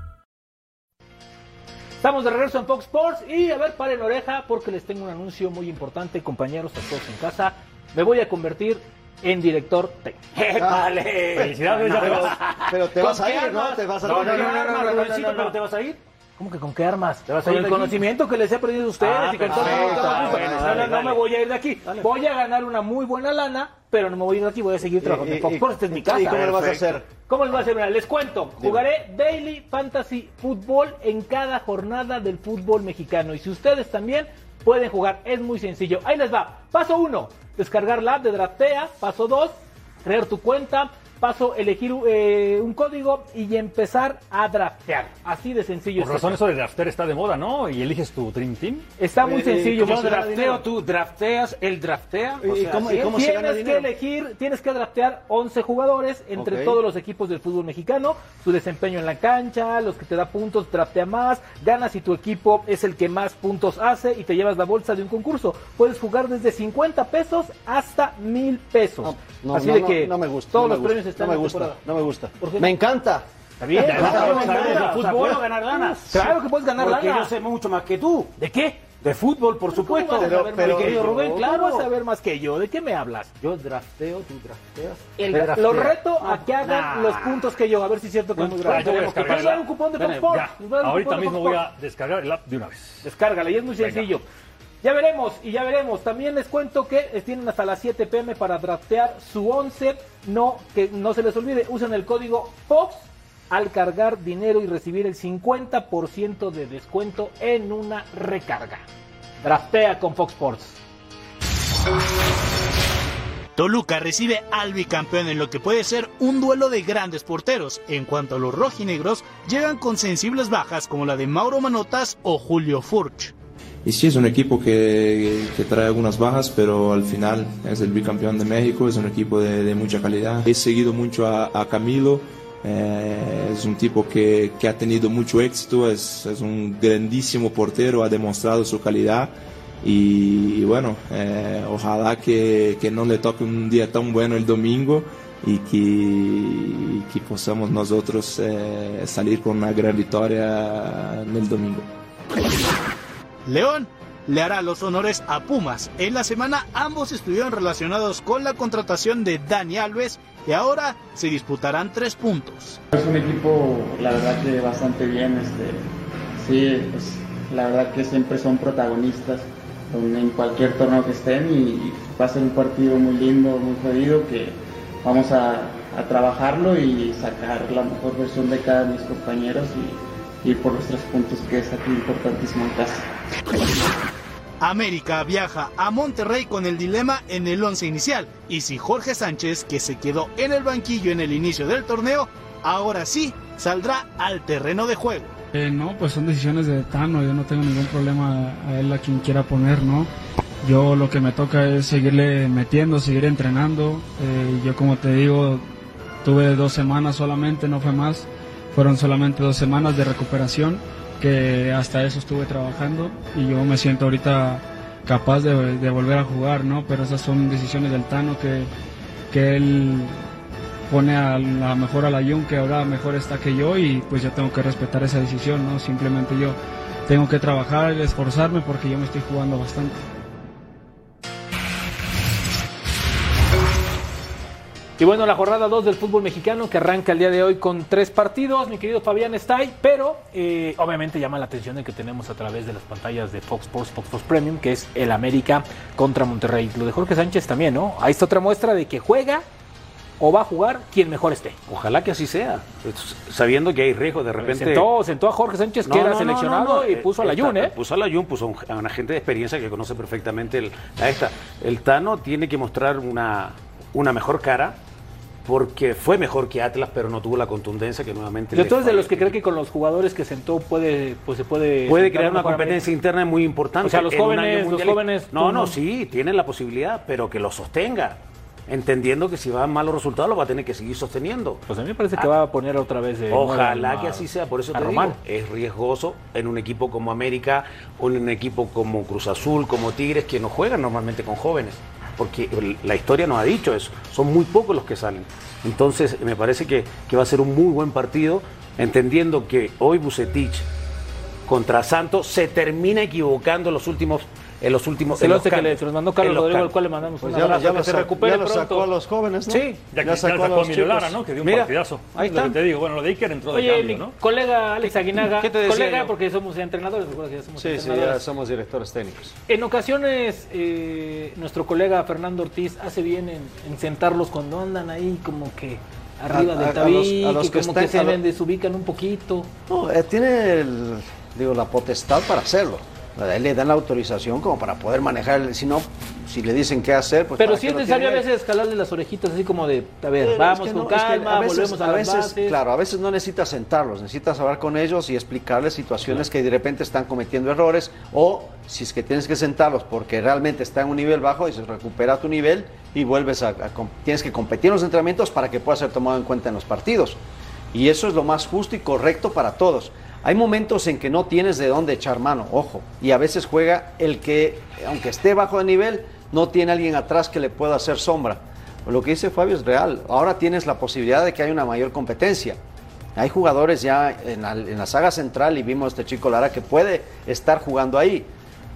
S7: Estamos de regreso en Fox Sports y a ver, paren oreja porque les tengo un anuncio muy importante, compañeros, a todos en casa. Me voy a convertir en director técnico.
S9: Felicidades,
S8: Pero, te
S7: ¿Con
S8: vas a ir, ¿no? Te vas a
S7: No, no,
S8: ir.
S7: no, no, no, no, no,
S10: Rubensito,
S7: no, no.
S10: ¿pero te vas a ir?
S7: ¿Cómo que con qué armas?
S10: ¿Te vas
S7: con el
S10: aquí?
S7: conocimiento que les he perdido a ustedes
S10: Ah,
S7: y
S10: bueno,
S7: No,
S10: dale,
S7: no, me voy a ir de aquí. Voy a ganar una muy buena lana, pero no me voy a ir de aquí, voy a seguir trabajando en Fox Sports, esta es mi casa.
S8: ¿y cómo lo vas a hacer?
S7: ¿Cómo les voy a hacer? Mira, les cuento. Jugaré Daily Fantasy Football en cada jornada del fútbol mexicano. Y si ustedes también pueden jugar, es muy sencillo. Ahí les va. Paso 1, descargar la app de Draftea. Paso 2, crear tu cuenta. Paso, elegir eh, un código y empezar a draftear. Así de sencillo.
S9: Por razón eso de drafter está de moda, ¿no? Y eliges tu Dream Team.
S7: Está muy
S8: Eh,
S7: sencillo.
S10: Yo
S7: ¿cómo se gana
S10: drafteo,
S7: dinero?
S10: tú drafteas, él draftea. o
S8: ¿Y cómo- y cómo se gana
S7: tienes que elegir, tienes que draftear 11 jugadores entre todos los equipos del fútbol mexicano, su desempeño en la cancha, los que te da puntos, draftea más, ganas si tu equipo es el que más puntos hace y te llevas la bolsa de un concurso. Puedes jugar desde 50 pesos hasta 1000 pesos.
S8: No,
S7: Así
S8: no,
S7: de
S8: no,
S7: que
S8: no me gusta.
S7: todos
S8: no me
S7: los
S8: gusta,
S7: premios están
S8: No me
S7: en la
S8: gusta,
S7: temporada.
S8: no me gusta.
S7: ¿Por qué no?
S8: Me encanta.
S7: ¿Está bien? Claro,
S10: claro,
S7: me
S10: de fútbol o ganar lana.
S7: Claro que puedes ganar
S10: Porque
S7: lana.
S10: yo sé mucho más que tú.
S7: ¿De qué? De fútbol, por supuesto.
S8: vas a saber más que yo?
S7: Rubén, claro,
S8: ¿Cómo?
S7: vas a saber más que yo. ¿De qué me hablas?
S8: Yo drafteo, tú drafteas.
S7: El-
S8: draftea.
S7: lo reto a que hagan
S8: Nah.
S7: los puntos que yo, a ver si es cierto que es muy
S9: Ah,
S7: grande.
S9: yo voy a descargar
S7: Les voy a dar
S9: el
S7: un cupón de un
S9: Ahorita mismo voy a descargar el app de una vez.
S7: Descárgala y es muy sencillo. Ya veremos y ya veremos. También les cuento que tienen hasta las 7 pm para draftear su 11. No, que no se les olvide, usen el código FOX al cargar dinero y recibir el 50% de descuento en una recarga. Draftea con Fox Sports.
S11: Toluca recibe al bicampeón en lo que puede ser un duelo de grandes porteros. En cuanto a los rojinegros, llegan con sensibles bajas como la de Mauro Manotas o Julio Furch.
S13: Y sí, es un equipo que, que trae algunas bajas, pero al final es el bicampeón de México, es un equipo de, de mucha calidad. He seguido mucho a, a Camilo, eh, es un tipo que, que ha tenido mucho éxito, es, es un grandísimo portero, ha demostrado su calidad. Y, y bueno, eh, ojalá que, que no le toque un día tan bueno el domingo y que, y que podamos nosotros eh, salir con una gran victoria en el domingo.
S11: León le hará los honores a Pumas. En la semana ambos estuvieron relacionados con la contratación de Dani Alves y ahora se disputarán tres puntos.
S14: Es un equipo, la verdad que bastante bien. Este, sí, pues, la verdad que siempre son protagonistas en cualquier torneo que estén y va a ser un partido muy lindo, muy jodido que vamos a, a trabajarlo y sacar la mejor versión de cada de mis compañeros y ir por los tres puntos que es aquí importantísimo en casa.
S11: América viaja a Monterrey con el dilema en el once inicial y si Jorge Sánchez, que se quedó en el banquillo en el inicio del torneo, ahora sí saldrá al terreno de juego.
S15: Eh, no, pues son decisiones de Tano, yo no tengo ningún problema a él a quien quiera poner, ¿no? Yo lo que me toca es seguirle metiendo, seguir entrenando. Eh, yo como te digo, tuve dos semanas solamente, no fue más. Fueron solamente dos semanas de recuperación, que hasta eso estuve trabajando y yo me siento ahorita capaz de, volver a jugar, ¿no? Pero esas son decisiones del Tano que, que él pone a la mejor a la Jun que ahora mejor está que yo y pues yo tengo que respetar esa decisión, ¿no? Simplemente yo tengo que trabajar, esforzarme porque yo me estoy jugando bastante.
S7: Y bueno, la jornada 2 del fútbol mexicano que arranca el día de hoy con tres partidos, mi querido Fabián está ahí, pero eh, obviamente llama la atención el que tenemos a través de las pantallas de Fox Sports, Fox Sports Premium, que es el América contra Monterrey. Lo de Jorge Sánchez también, ¿no? Ahí está otra muestra de que juega o va a jugar quien mejor esté.
S10: Ojalá que así sea, sabiendo que hay riesgo de repente.
S7: Sentó, sentó a Jorge Sánchez, que era
S10: no,
S7: seleccionado,
S10: no,
S7: y
S10: eh,
S7: puso a la Jun, ¿eh?
S10: Puso a la Jun, puso a un- a una gente de experiencia que conoce perfectamente el, a esta. El Tano tiene que mostrar una, una mejor cara porque fue mejor que Atlas, pero no tuvo la contundencia que nuevamente
S7: Yo eres de los que cree que con los jugadores que sentó puede, pues se puede...
S10: Puede crear una competencia interna muy importante.
S7: O sea, los jóvenes- los jóvenes,
S10: No, no,
S7: no-
S10: sí, tienen la posibilidad, pero que lo sostenga. Entendiendo que si van malos resultados lo va a tener que seguir sosteniendo.
S7: Pues a mí me parece que va a poner otra vez de
S10: Ojalá
S7: a-
S10: que así sea, por eso te
S7: Román.
S10: digo, es riesgoso en un equipo como América o en un equipo como Cruz Azul, como Tigres, que no juegan normalmente con jóvenes, porque la historia nos ha dicho eso, son muy pocos los que salen. Entonces, me parece que, que va a ser un muy buen partido, entendiendo que hoy Bucetich contra Santos se termina equivocando los últimos en los últimos
S7: el
S10: en los
S7: once que le- que nos mandó Carlos
S10: los
S7: Rodrigo, al cual le mandamos
S8: Pues
S7: un
S8: ya
S7: abrazo,
S8: ya
S7: que
S8: lo
S7: se recupere
S8: ya lo
S7: pronto.
S8: sacó a los jóvenes, ¿no?
S7: Sí.
S9: Ya,
S8: Ya
S9: que- ya
S8: sacó a
S9: sacó a
S8: los
S9: Emilio
S8: chicos.
S9: Lara, ¿no? Que dio un
S8: Mira,
S9: partidazo.
S8: ahí
S9: lo
S8: está.
S9: que te digo, bueno, lo de Iker entró de cambio,
S7: mi
S9: ¿no?
S7: colega Alex Aguinaga,
S8: ¿Qué te decía
S7: colega
S8: yo?
S7: porque somos entrenadores, recuerda que ya somos
S8: Sí, sí, ya somos directores técnicos.
S7: En ocasiones, eh, nuestro colega Fernando Ortiz hace bien en, en sentarlos cuando andan ahí como que arriba
S8: A-
S7: del
S8: a los-
S7: tabique,
S8: a los que
S7: como que
S8: están-
S7: se
S8: a lo-
S7: desubican un poquito.
S8: No, eh, tiene el- digo, la potestad para hacerlo. A él le dan la autorización como para poder manejar, si no, si le dicen qué hacer, pues
S7: Pero
S8: ¿para
S7: sí es necesario a veces jalarle las orejitas así como de, a ver,
S8: Pero
S7: vamos
S8: es que
S7: con
S8: no, es que
S7: calma,
S8: a veces-
S7: volvemos a,
S8: a veces,
S7: bases.
S8: Claro, a veces no necesitas sentarlos, necesitas hablar con ellos y explicarles situaciones que de repente están cometiendo errores o si es que tienes que sentarlos porque realmente está en un nivel bajo y se recupera tu nivel y vuelves a, a tienes que competir en los entrenamientos para que pueda ser tomado en cuenta en los partidos. Y eso es lo más justo y correcto para todos. Hay momentos en que no tienes de dónde echar mano, ojo, y a veces juega el que, aunque esté bajo de nivel, no tiene alguien atrás que le pueda hacer sombra. Lo que dice Fabio es real. Ahora tienes la posibilidad de que haya una mayor competencia. Hay jugadores ya en la, en la saga central y vimos a este chico Lara que puede estar jugando ahí.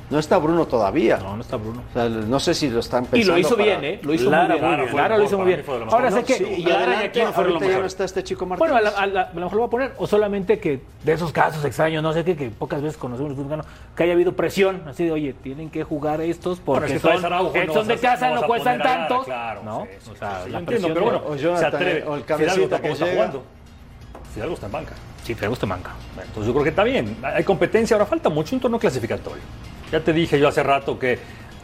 S8: No está Bruno todavía.
S7: No, no está Bruno.
S8: O sea, no sé si lo están pensando.
S7: Y lo hizo
S8: para-
S7: bien, ¿eh? Lo hizo
S8: Lara,
S7: muy bien.
S8: Lara,
S7: Lara,
S8: fue
S7: Lara lo hizo muy bien. Ahora
S8: No,
S7: sé que.
S8: sí, y
S7: Lara y fueron lo
S8: ahorita ya no está este chico Martínez.
S7: Bueno, a, la- a la- a lo mejor lo va a poner. O solamente que de esos casos extraños, no sé qué, que pocas veces conocemos el fútbol mexicano, que haya habido presión, así de, oye, tienen que jugar estos porque
S9: es que
S7: son,
S9: Araujo,
S7: eh,
S9: no
S7: son de casa,
S9: no
S7: no, cuestan tantos.
S9: claro,
S7: ¿no?
S9: sí, sí,
S7: o sea, la
S9: entiendo,
S7: presión
S9: pero bueno,
S8: O
S9: se atreve.
S8: o el
S9: Fidalgo
S8: cabecita que
S9: está jugando. Fidalgo está en banca.
S7: Sí, pero gusta manca.
S9: Entonces yo creo que está bien. Hay competencia, ahora falta mucho un torneo clasificatorio. Ya te dije yo hace rato que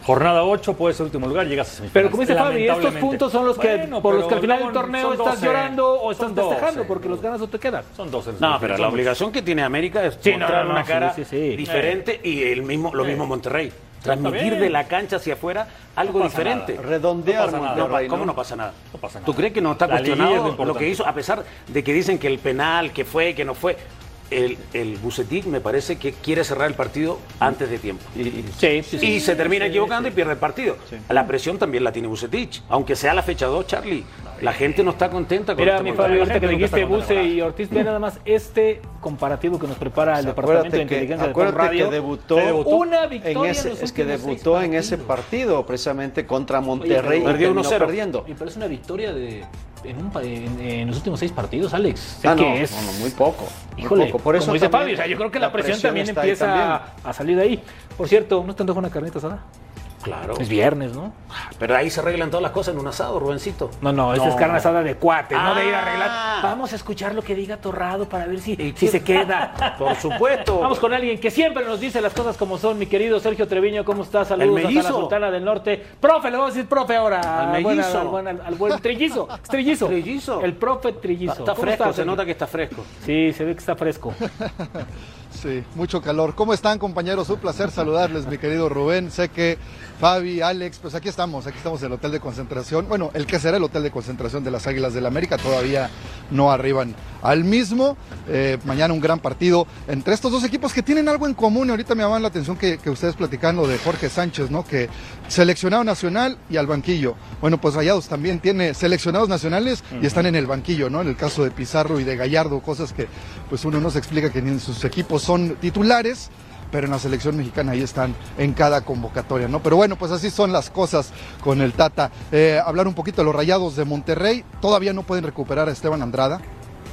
S9: jornada 8 puede ser último lugar, llegas a semifinales.
S7: Pero como dice Fabi, estos puntos son los que
S9: Bueno,
S7: por los que al final del torneo estás
S9: 12,
S7: llorando o estás
S9: 12.
S7: festejando porque los ganas o te quedas.
S9: Son 12.
S10: No, pero la obligación que tiene América es
S7: Sí,
S10: mostrar
S7: no, no,
S10: una
S7: sí,
S10: cara
S7: sí, sí.
S10: diferente y el mismo, lo mismo Monterrey. Transmitir de la cancha hacia afuera algo
S9: No
S10: diferente.
S9: nada.
S8: Redondear,
S9: No nada.
S10: No,
S8: Monterrey,
S10: ¿Cómo
S8: ¿no?
S10: no pasa nada?
S9: No pasa nada.
S10: ¿Tú crees que no está
S9: La liguilla es lo
S10: cuestionado lo que hizo? A pesar de que dicen que el penal, que fue, que no fue. El, el Bucetich me parece que quiere cerrar el partido antes de tiempo.
S7: Sí, sí, sí.
S10: Y se termina equivocando y pierde el partido. La presión también la tiene Bucetich. Aunque sea la fecha 2, Charlie. La gente no está contenta con
S7: Mira,
S10: este
S7: mi. Fabio, ahorita que dijiste
S9: contenta.
S7: y Ortiz, ve nada más este comparativo que nos prepara el Departamento de
S8: Acuérdate que,
S7: Inteligencia de
S8: acuérdate
S7: Radio.
S8: que debutó,
S7: Una
S8: en
S7: victoria
S8: ese,
S7: en los
S8: es que debutó en ese partido precisamente contra
S7: Oye,
S8: Monterrey
S7: pero
S8: y
S10: perdió
S8: terminó
S10: 1-0.
S8: perdiendo.
S7: Y pero es una victoria de en, un, pa- en, en los últimos seis partidos, Alex. Sé
S8: Ah, no,
S7: que es,
S8: no, no, muy poco. muy
S7: Híjole,
S8: poco. Por eso
S7: como dice Fabio, o sea, yo creo que la,
S8: la
S7: presión,
S8: presión
S7: también empieza
S8: también.
S7: a salir de ahí. Por cierto, ¿no te antoja una carnita asada?
S10: Claro.
S7: Es viernes, ¿no?
S10: Pero ahí se arreglan todas las cosas en un asado, Rubencito.
S7: No, no, esta es carne asada de cuate, no de ir a
S10: Ah.
S7: arreglar. Vamos a escuchar lo que diga Torrado para ver si, si se queda.
S10: Por supuesto.
S7: Vamos con alguien que siempre nos dice las cosas como son, mi querido Sergio Treviño, ¿cómo estás? Saludos hasta la. Sultana del Norte. Profe, le vamos a decir profe ahora.
S10: Al
S7: buen-
S10: mellizo.
S7: al buen, al- al buen trillizo. Es trillizo.
S10: Trillizo.
S7: El profe trillizo.
S10: Está
S7: ¿Cómo
S10: fresco, se nota que está fresco.
S7: Sí, se ve que está fresco.
S16: Sí, mucho calor. ¿Cómo están compañeros? Un placer saludarles, mi querido Rubén. Sé que Fabi, Alex, pues aquí estamos, aquí estamos en el hotel de concentración. Bueno, el que será el hotel de concentración de las Águilas del América todavía no arriban al mismo. Eh, mañana un gran partido entre estos dos equipos que tienen algo en común. Y ahorita me llaman la atención que, que ustedes platican lo de Jorge Sánchez, ¿no? Que seleccionado nacional y al banquillo. Bueno, pues Rayados también tiene seleccionados nacionales y están en el banquillo, ¿no? En el caso de Pizarro y de Gallardo, cosas que pues uno no se explica que ni en sus equipos son titulares pero en la selección mexicana ahí están en cada convocatoria, ¿no? Pero bueno, pues así son las cosas con el Tata. Eh, hablar un poquito de los rayados de Monterrey, todavía no pueden recuperar a Esteban Andrada.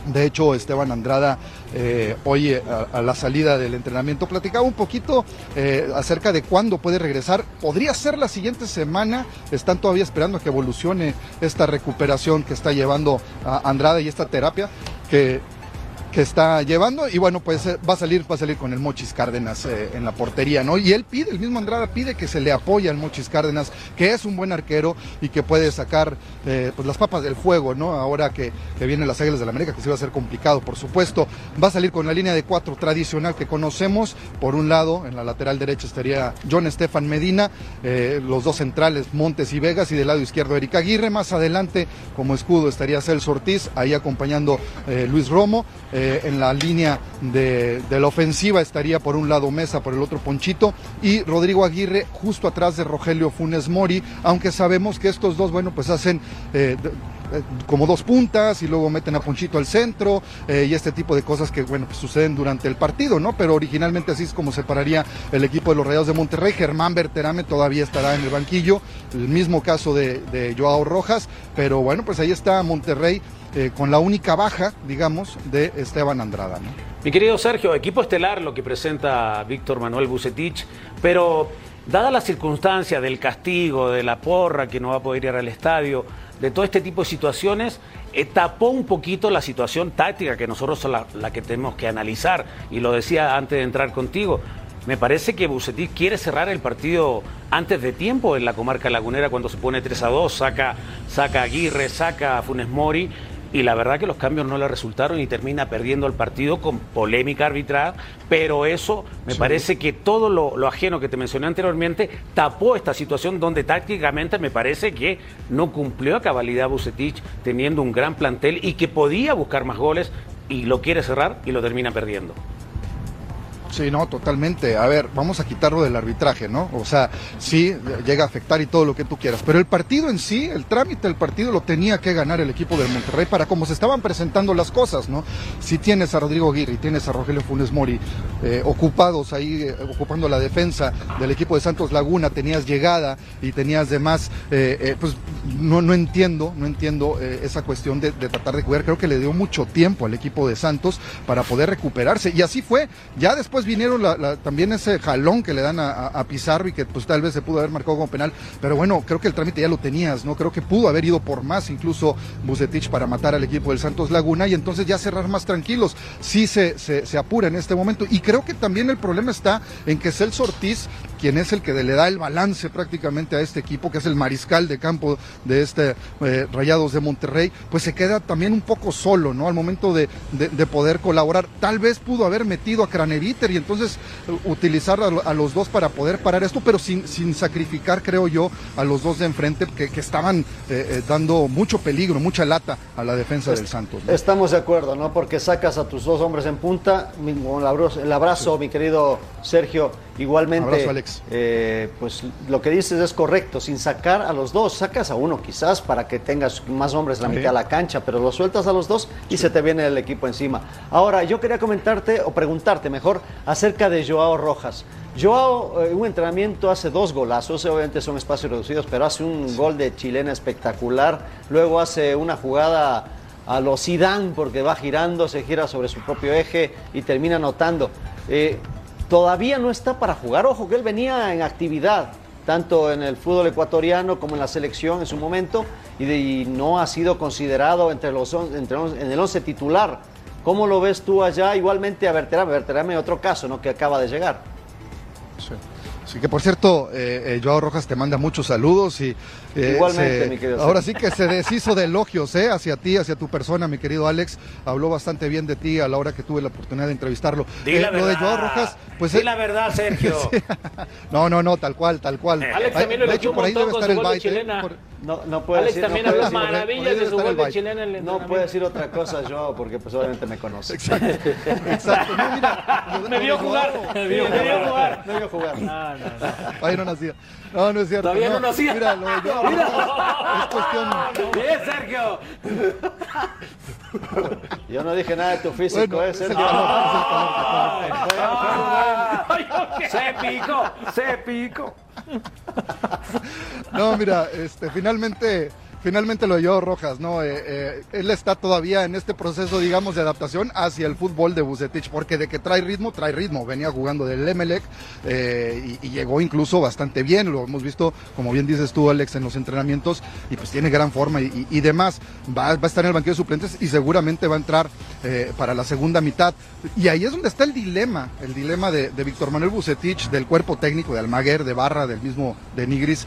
S16: De hecho, Esteban Andrada, eh, hoy eh, a, la salida del entrenamiento, platicaba un poquito acerca de cuándo puede regresar. Podría ser la siguiente semana. Están todavía esperando a que evolucione esta recuperación que está llevando a Andrada y esta terapia que que está llevando y bueno pues eh, va a salir va a salir con el Mochis Cárdenas eh, en la portería no y él pide el mismo Andrada pide que se le apoye al Mochis Cárdenas que es un buen arquero y que puede sacar eh, pues las papas del fuego no ahora que, que vienen las Águilas del América que sí va a ser complicado por supuesto. Va a salir con la línea de cuatro tradicional que conocemos. Por un lado en la lateral derecha estaría John Estefan Medina los dos centrales Montes y Vegas y del lado izquierdo Erika Aguirre. Más adelante como escudo estaría Celso Ortiz ahí acompañando Luis Romo eh, en la línea de, la ofensiva estaría por un lado Mesa, por el otro Ponchito y Rodrigo Aguirre justo atrás de Rogelio Funes Mori, aunque sabemos que estos dos, bueno, pues hacen eh, eh, como dos puntas y luego meten a Ponchito al centro y este tipo de cosas que, bueno, pues suceden durante el partido, ¿no? Pero originalmente así es como se pararía el equipo de los Rayados de Monterrey. Germán Berterame todavía estará en el banquillo, el mismo caso de, de Joao Rojas, pero bueno, pues ahí está Monterrey eh, con la única baja, digamos, de Esteban Andrada.
S10: Mi querido Sergio, equipo estelar lo que presenta Víctor Manuel Bucetich, pero dada la circunstancia del castigo, de la porra que no va a poder ir al estadio, de todo este tipo de situaciones, eh, tapó un poquito la situación táctica que nosotros la, la que tenemos que analizar. Y lo decía antes de entrar contigo. Me parece que Bucetich quiere cerrar el partido antes de tiempo en la comarca lagunera cuando se pone 3 a 2, saca, saca Aguirre, saca Funes Mori y la verdad que los cambios no le resultaron y termina perdiendo el partido con polémica arbitral, pero eso me
S16: Sí.
S10: parece que todo lo, lo ajeno que te mencioné anteriormente tapó esta situación donde tácticamente me parece que no cumplió a cabalidad Bucetich teniendo un gran plantel y que podía buscar más goles y lo quiere cerrar y lo termina perdiendo.
S16: Sí, no, totalmente. A ver, vamos a quitarlo del arbitraje, ¿no? O sea, sí, llega a afectar y todo lo que tú quieras. Pero el partido en sí, el trámite del partido lo tenía que ganar el equipo del Monterrey para cómo se estaban presentando las cosas, ¿no? Si tienes a Rodrigo Aguirre y tienes a Rogelio Funes Mori eh, ocupados ahí, eh, ocupando la defensa del equipo de Santos Laguna, tenías llegada y tenías demás, eh, eh, pues no, no entiendo, no entiendo esa cuestión de, de tratar de cuidar. Creo que le dio mucho tiempo al equipo de Santos para poder recuperarse. Y así fue. Ya después vinieron la- la- también ese jalón que le dan a, Pizarro y que pues tal vez se pudo haber marcado como penal. Pero bueno, creo que el trámite ya lo tenías, ¿no? Creo que pudo haber ido por más incluso Bucetich para matar al equipo del Santos Laguna y entonces ya cerrar más tranquilos. Sí se, se, se apura en este momento. Y creo que también el problema está en que Celso Ortiz, quien es el que le da el balance prácticamente a este equipo, que es el mariscal de campo de este eh, Rayados de Monterrey, pues se queda también un poco solo, ¿no? Al momento de, de- de poder colaborar. Tal vez pudo haber metido a Craneriter y entonces eh, utilizar a, lo- a los dos para poder parar esto, pero sin, sin sacrificar, creo yo, a los dos de enfrente que, que estaban eh, eh, dando mucho peligro, mucha lata a la defensa del Santos. ¿no?
S8: Estamos de acuerdo, ¿no? Porque sacas a tus dos hombres en punta. Mi- El abrazo, el abrazo, mi querido Sergio. Igualmente,
S16: Abrazo, Alex.
S8: eh, pues lo que dices es correcto. Sin sacar a los dos, sacas a uno quizás para que tengas más hombres en la
S16: Sí.
S8: mitad de la cancha, pero lo sueltas a los dos y se te viene el equipo encima. Ahora, yo quería comentarte o preguntarte mejor acerca de Joao Rojas. Joao, en un entrenamiento hace dos golazos, obviamente son espacios reducidos, pero hace un gol de chilena espectacular. Luego hace una jugada a los Zidane porque va girando, se gira sobre su propio eje y termina anotando. Eh, todavía no está para jugar, ojo que él venía en actividad, tanto en el fútbol ecuatoriano como en la selección en su momento, y, no ha sido considerado entre los, entre en el 11 titular. ¿Cómo lo ves tú allá? Igualmente a Berterame, Berterame otro caso, ¿no? Que acaba de llegar.
S16: Sí. Sí, que por cierto, eh, eh, Joao Rojas te manda muchos saludos y eh,
S8: Igualmente,
S16: se-
S8: mi querido
S16: ahora sí que se deshizo de elogios eh, hacia ti, hacia tu persona, mi querido Alex. Habló bastante bien de ti a la hora que tuve la oportunidad de entrevistarlo.
S10: Di
S16: Eh,
S10: la
S16: lo de
S10: verdad.
S16: Joao Rojas, pues
S10: Di
S16: eh,
S10: la verdad, Sergio.
S16: sí. No, no, no, tal cual, tal cual.
S7: Alex
S16: Ay,
S7: también lo
S16: hecho,
S7: un
S16: por ahí debe
S7: con
S16: estar
S7: su
S16: el baile.
S7: chilena.
S16: por-
S8: No, no puede
S7: Alex
S8: decir,
S7: también
S8: no
S7: habló maravillas de su gol de chilena en el
S8: No puede decir otra cosa yo, porque pues obviamente me conoce.
S16: Exacto. Exacto. No, mira,
S7: Me vio jugar. Me vio jugar.
S8: Iba a jugar.
S7: No, no, no.
S16: Ahí no nacía. No, no es cierto.
S10: Todavía no nacía.
S16: Mira, lo Joao Rojas es cuestión.
S10: Bien, Sergio.
S8: Yo no dije nada de tu físico,
S16: Bueno,
S8: ¿eh, Sergio?
S10: Ay, Se picó, se picó.
S16: No, mira, este, finalmente, finalmente lo de Joao Rojas, ¿no? Eh, eh, él está todavía en este proceso, digamos, de adaptación hacia el fútbol de Bucetich, porque de que trae ritmo, trae ritmo. Venía jugando del Emelec eh, y, llegó incluso bastante bien. Lo hemos visto, como bien dices tú, Alex, en los entrenamientos y pues tiene gran forma y, demás. Va, va a estar en el banquillo de suplentes y seguramente va a entrar eh, para la segunda mitad. Y ahí es donde está el dilema, el dilema de, Víctor Manuel Bucetich, del cuerpo técnico de Almaguer, de Barra, del mismo de Nigris.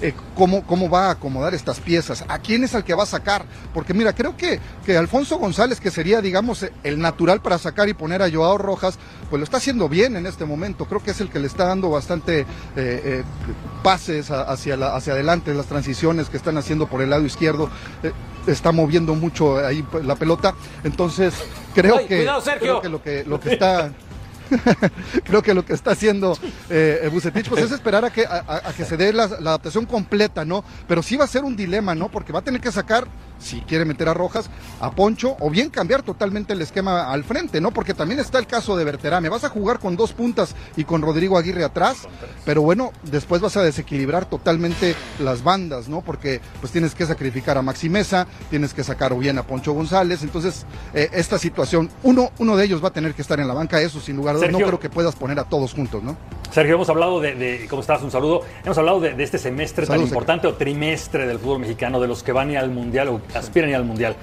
S16: Eh, eh, eh, cómo, cómo va a acomodar estas piezas, a quién es el que va a sacar, porque mira, creo que, que Alfonso González, que sería, digamos, el natural para sacar y poner a Joao Rojas, pues lo está haciendo bien en este momento, creo que es el que le está dando bastante eh, eh, pases a- hacia, la- hacia adelante, las transiciones que están haciendo por el lado izquierdo, eh, está moviendo mucho ahí pues, la pelota, entonces creo
S10: Ay,
S16: que,
S10: cuidado,
S16: creo que lo que, lo que está... Creo que lo que está haciendo eh, Bucetich pues es esperar a que, a que se dé la, la adaptación completa, ¿no? Pero sí va a ser un dilema, ¿no? Porque va a tener que sacar, si quiere meter a Rojas, a Poncho, o bien cambiar totalmente el esquema al frente, ¿no? Porque también está el caso de Berterame. Vas a jugar con dos puntas y con Rodrigo Aguirre atrás, pero bueno, después vas a desequilibrar totalmente las bandas, ¿no? Porque pues tienes que sacrificar a Maxi Mesa, tienes que sacar o bien a Poncho González, entonces eh, esta situación, uno, uno de ellos va a tener que estar en la banca, eso sin lugar a dudas, no creo que puedas poner a todos juntos, ¿no?
S9: Sergio, hemos hablado de, de- ¿cómo estás? Un saludo. Hemos hablado de, de este semestre tan importante o trimestre del fútbol mexicano, de los que van a ir al Mundial o aspiran al Mundial.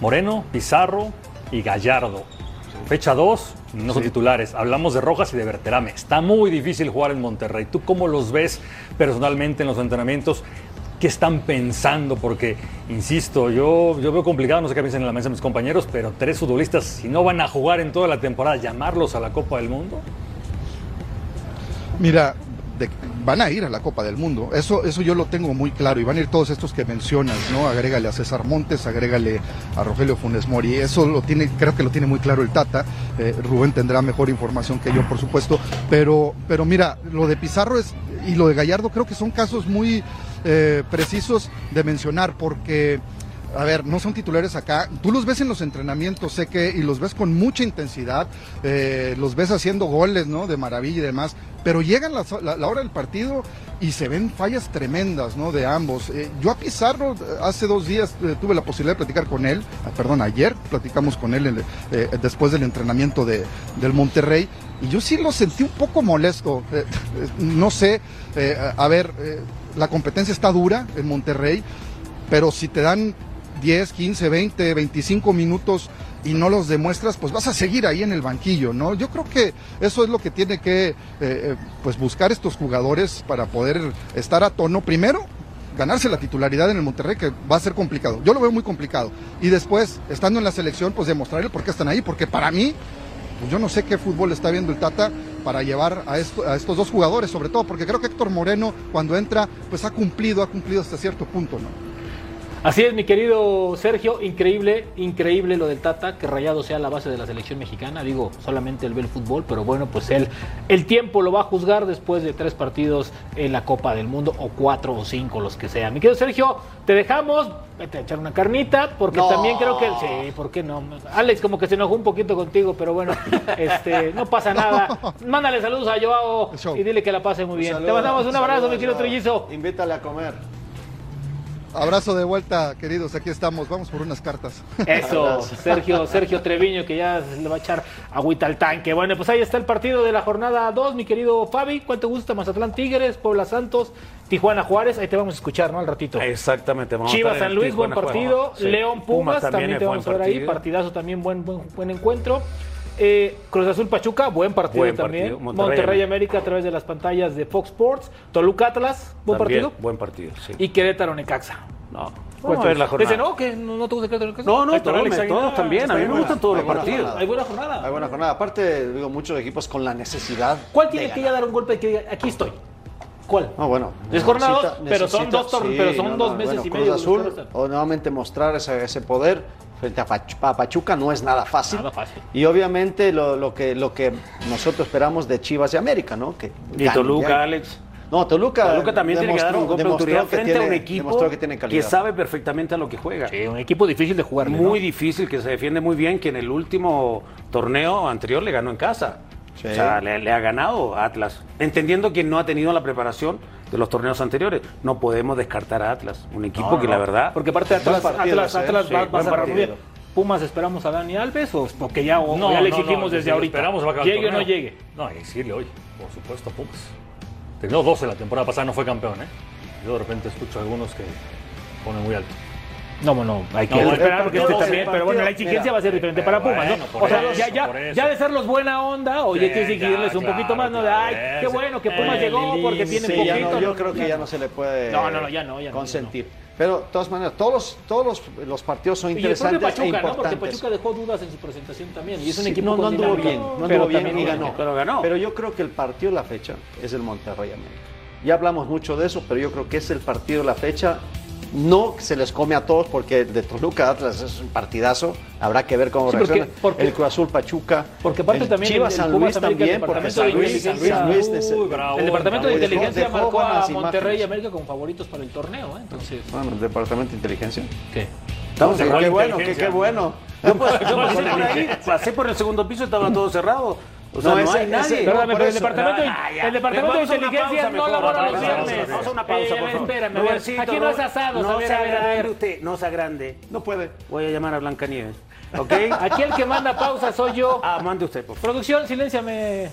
S9: Moreno, Pizarro y Gallardo. Fecha 2, no son titulares. Hablamos de Rojas y de Berterame. Está muy difícil jugar en Monterrey. ¿Tú cómo los ves personalmente en los entrenamientos? ¿Qué están pensando? Porque, insisto, yo, yo veo complicado, no sé qué piensan en la mesa mis compañeros, pero tres futbolistas, si no van a jugar en toda la temporada, llamarlos a la Copa del Mundo.
S16: Mira, van a ir a la Copa del Mundo. Eso, eso yo lo tengo muy claro. Y van a ir todos estos que mencionas, ¿no? Agrégale a César Montes, agrégale a Rogelio Funes Mori. Eso lo tiene, creo que lo tiene muy claro el Tata. Eh, Rubén tendrá mejor información que yo, por supuesto. Pero, pero mira, lo de Pizarro es, y lo de Gallardo creo que son casos muy eh, precisos de mencionar, porque a ver, no son titulares acá. Tú los ves en los entrenamientos, sé que, y los ves con mucha intensidad, eh, los ves haciendo goles, ¿no? De maravilla y demás. Pero llegan la, hora del partido y se ven fallas tremendas, ¿no? De ambos. Eh, yo a Pizarro, eh, hace dos días tuve la posibilidad de platicar con él, ah, perdón, ayer platicamos con él después del entrenamiento de, del Monterrey. Y yo sí lo sentí un poco molesto. No sé, a ver, la competencia está dura en Monterrey, pero si te dan 10, 15, 20, 25 minutos y no los demuestras, pues vas a seguir ahí en el banquillo, ¿no? Yo creo que eso es lo que tiene que eh, eh, pues buscar estos jugadores para poder estar a tono. Primero, ganarse la titularidad en el Monterrey, que va a ser complicado. Yo lo veo muy complicado. Y después, estando en la selección, pues demostrar el por qué están ahí, porque para mí, pues yo no sé qué fútbol está viendo el Tata para llevar a, a estos dos jugadores, sobre todo, porque creo que Héctor Moreno, cuando entra, pues ha cumplido, ha cumplido hasta cierto punto, ¿no?
S7: Así es, mi querido Sergio, increíble, increíble lo del Tata, que Rayado sea la base de la selección mexicana. Digo, solamente él ve el fútbol, pero bueno, pues él, el tiempo lo va a juzgar después de tres partidos en la Copa del Mundo, o cuatro o cinco, los que sean. Mi querido Sergio, te dejamos, vete a echar una carnita, porque
S8: No.
S7: también creo que, sí, ¿por qué no? Alex como que se enojó un poquito contigo, pero bueno, este, no pasa nada. Mándale saludos a Joao y dile que la pase muy bien.
S8: saludo,
S7: te mandamos un abrazo, mi querido. Trillizo.
S8: Invítale a comer.
S16: Abrazo de vuelta, queridos, aquí estamos, vamos por unas cartas.
S7: Eso, Sergio, Sergio Treviño, que ya le va a echar agüita al tanque. Bueno, pues ahí está el partido de la jornada 2, mi querido Fabi. ¿Cuál te gusta? Mazatlán Tigres, Puebla Santos, Tijuana Juárez. Ahí te vamos a escuchar, ¿no? Al ratito.
S10: Exactamente. vamos a
S7: Chivas San Luis, buen partido.
S10: Juárez.
S7: León Pumas, también, te vamos a ver ahí. Partidazo también, buen, buen, buen encuentro. Eh, Cruz Azul Pachuca, buen partido
S10: Buen
S7: también.
S10: partido.
S7: Monterrey,
S10: Monterrey,
S7: América a través de las pantallas de Fox Sports. Toluca Atlas, buen
S10: También,
S7: partido.
S10: Buen partido, sí.
S7: Y Querétaro Necaxa.
S10: No.
S7: ¿Cuál
S10: Vamos a ver
S7: te
S10: la jornada.
S7: Ese no, que no, no te gusta Querétaro Necaxa.
S10: No, no, todos,
S7: Alex
S10: también. A mí me gustan todos los partidos.
S8: jornada.
S7: Hay buena jornada.
S8: Hay buena jornada. Aparte, digo, muchos equipos con la necesidad.
S7: ¿Cuál tiene
S8: de
S7: que ya dar un golpe que diga, aquí estoy? ¿Cuál?
S8: No, bueno.
S7: Es jornada
S8: necesita-
S7: pero son dos torneos, pero son dos meses
S8: bueno,
S7: y
S8: Cruz
S7: medio.
S8: Azul, o nuevamente mostrar ese, ese poder frente a, Pach- a Pachuca no es nada fácil.
S7: Nada fácil.
S8: Y obviamente lo, lo que, lo que nosotros esperamos de Chivas y América, ¿no? Que
S10: Y Toluca,
S8: ya.
S10: Alex.
S8: No, Toluca,
S10: Toluca también tiene que dar un golpe de autoridad frente a un equipo
S8: que tiene
S10: que
S8: calidad.
S10: sabe perfectamente a lo que juega.
S7: Sí, un equipo difícil de jugar.
S10: Muy difícil, que se defiende muy bien, que en el último torneo anterior le ganó en casa.
S8: Sí.
S10: O sea, le, le ha ganado Atlas. Entendiendo que no ha tenido la preparación de los torneos anteriores. No podemos descartar a Atlas. Un equipo
S7: No,
S10: que
S7: no.
S10: la verdad...
S7: Porque aparte Atlas, Atlas,
S8: ¿eh?
S7: Atlas
S10: Sí,
S7: va, a cerrar muy bien. Pumas, ¿esperamos a Dani Alves o porque ya, o
S9: No,
S7: ya le exigimos
S9: no,
S7: desde ahorita?
S9: Esperamos va a
S7: llegue o no llegue.
S9: No, hay que decirle hoy, por supuesto, a Pumas. Terminó 12 la temporada pasada, no fue campeón, ¿eh? Yo de repente escucho a algunos que ponen muy alto.
S7: No, no, hay que
S9: No, bueno,
S7: esperar porque este también, pero bueno, la exigencia
S8: mira,
S7: va a ser diferente para Pumas,
S9: bueno,
S7: ¿no? O sea,
S9: eso,
S7: ya, ya, ya de ser los buena onda, o ya
S9: Sí,
S7: hay que exigirles un poquito más, ¿no? De, ay, qué bueno que Pumas
S9: eh,
S7: llegó porque tiene
S8: Sí,
S7: poquito.
S8: no,
S7: ¿no?
S8: yo creo que ya no se le puede
S7: No, no, no, ya no, ya no,
S8: consentir. Pero de todas maneras, todos los, todos los, los partidos son
S7: Y el propio
S8: interesantes e
S7: Pachuca, ¿no? Porque
S8: importantes.
S7: Pachuca dejó dudas en su presentación también. Y es un
S8: Sí,
S7: equipo
S8: no, no anduvo bien, no anduvo bien y ganó.
S10: Pero ganó.
S8: Pero yo creo que el partido de la fecha es el Monterrey América. Ya hablamos mucho de eso, pero yo creo que es el partido de la fecha. No se les come a todos porque de Toluca Atlas es un partidazo. Habrá que ver cómo
S7: Sí,
S8: reacciona.
S7: porque-
S8: el Cruz Azul Pachuca.
S7: Porque aparte
S8: el
S7: también
S8: Chivas
S7: el- el
S8: San Luis
S7: América, el
S8: también, porque
S7: departamento
S8: San
S7: de
S8: Luis, San Luis,
S7: inteligencia-
S8: Luis,
S9: Uy, bravo,
S7: El departamento de inteligencia
S8: Dejó- dejó
S7: marcó a Monterrey y. América como favoritos para el torneo, ¿eh? Entonces,
S8: Bueno, el departamento de inteligencia.
S7: ¿qué?
S8: Estamos
S9: No,
S8: qué
S9: ¿cuál
S8: bueno, qué, qué bueno.
S10: Pues, yo pasé por ahí, pasé por el segundo piso y estaba todo cerrado. O sea,
S8: No,
S10: no,
S8: ese-
S10: hay nadie.
S8: ese-
S7: Perdóname, pero el departamento,
S10: Ah, ya.
S7: el departamento de
S10: Vamos
S7: inteligencia
S10: pausa
S7: no labora
S10: vamos
S7: los viernes.
S10: Vamos a una pausa,
S7: Eh,
S10: por favor.
S7: espérame, a ver,
S10: Robercito,
S7: aquí no es asado,
S10: No
S7: a ver,
S10: se
S7: a ver, a
S10: agrande
S7: ver.
S10: usted, no se agrande.
S8: No puede.
S10: Voy a llamar a Blancanieves. ¿Ok?
S7: Aquí el que manda pausa soy yo.
S10: Ah, mande usted, por favor.
S7: Producción, silenciame.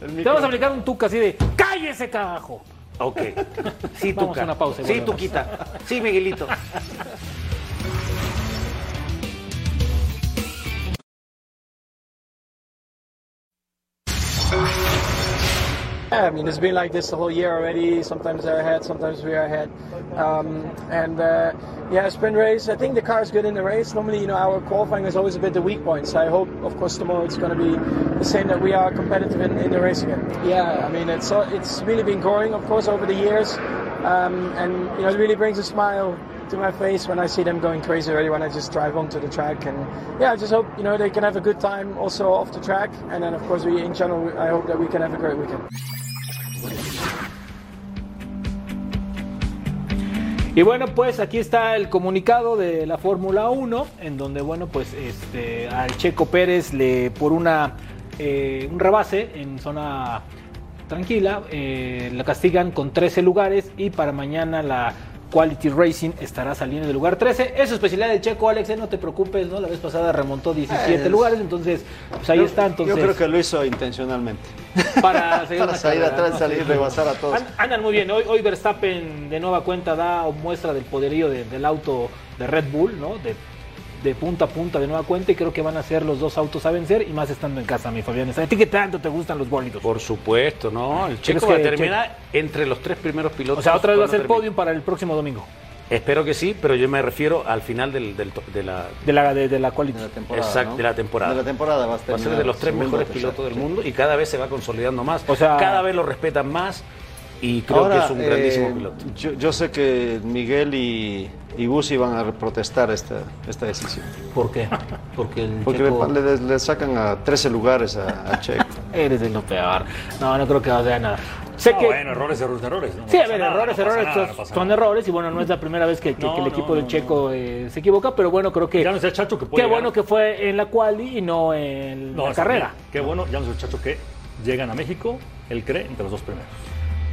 S7: Te vamos a aplicar un tuca así de ¡Cállese, carajo!
S10: Ok. Sí,
S7: Vamos
S10: Tuca.
S7: a una pausa y
S10: Sí,
S17: I mean, it's been like this the whole year already. Sometimes they're ahead, sometimes we're ahead. Um, and uh, yeah, sprint race. I think the car is good in the race. Normally, you know, our qualifying is always a bit the weak point. So I hope, of course, tomorrow it's going to be the same that we are competitive in, in the race again. Yeah, I mean, it's uh, it's really been growing, of course, over the years, um, and you know, it really brings a smile to my face when I see them going crazy already when I just drive onto the track and yeah I just hope you know they can have a good time also off the track and then of course we in general I hope that we can have a great weekend.
S7: Y bueno, pues aquí está el comunicado de la Fórmula 1, en donde, bueno, pues este, al Checo Pérez le por una, eh, un rebase en zona tranquila, eh, la castigan con 13 lugares y para mañana la Quality Racing estará saliendo del lugar 13. Es su especialidad del checo, Alex, eh, no te preocupes, ¿no? La vez pasada remontó ah,
S8: 17
S7: lugares, entonces, pues ahí
S8: yo,
S7: está. Entonces,
S8: yo creo que lo hizo intencionalmente.
S7: Para, seguir
S8: para salir
S7: carrera,
S8: atrás,
S7: ¿no?
S8: salir, rebasar a todos.
S7: Andan muy bien, hoy, Verstappen de nueva cuenta da muestra del poderío del auto de Red Bull, ¿no? de punta a punta de nueva cuenta y creo que van a ser los dos autos a vencer y más estando en casa, mi Fabián. ¿A ti qué tanto te gustan los bólidos?
S10: Por supuesto, ¿no? El Checo va a terminar entre los tres primeros pilotos.
S7: O sea, otra vez va a ser podium para el próximo domingo.
S10: Espero que sí, pero yo me refiero al final de la...
S7: De la, de, de la. De la
S8: temporada,
S10: Exacto, de la temporada.
S8: De la temporada va a
S10: ser de los tres mejores pilotos del mundo y cada vez se va consolidando más.
S7: O sea,
S10: cada vez lo respetan más y creo que es un grandísimo
S8: eh,
S10: piloto.
S8: Yo, sé que Miguel y, y van a protestar esta, esta decisión.
S7: ¿Por qué? Porque, el
S8: Porque le, sacan a 13 lugares a, Checo.
S7: Eres de lo peor. No, no creo que vaya a nada. Sé
S9: no,
S7: que...
S9: bueno, errores, errores, errores.
S7: Sí, a ver, errores, errores, son, errores y bueno, no es la primera vez que, el equipo
S9: de
S7: Checo eh, se equivoca, pero bueno, creo que...
S9: Ya no es el chacho que puede
S7: Qué bueno que fue en la quali y no en la carrera.
S9: Qué bueno, ya no es el chacho que llegan a México, él cree, entre los dos primeros.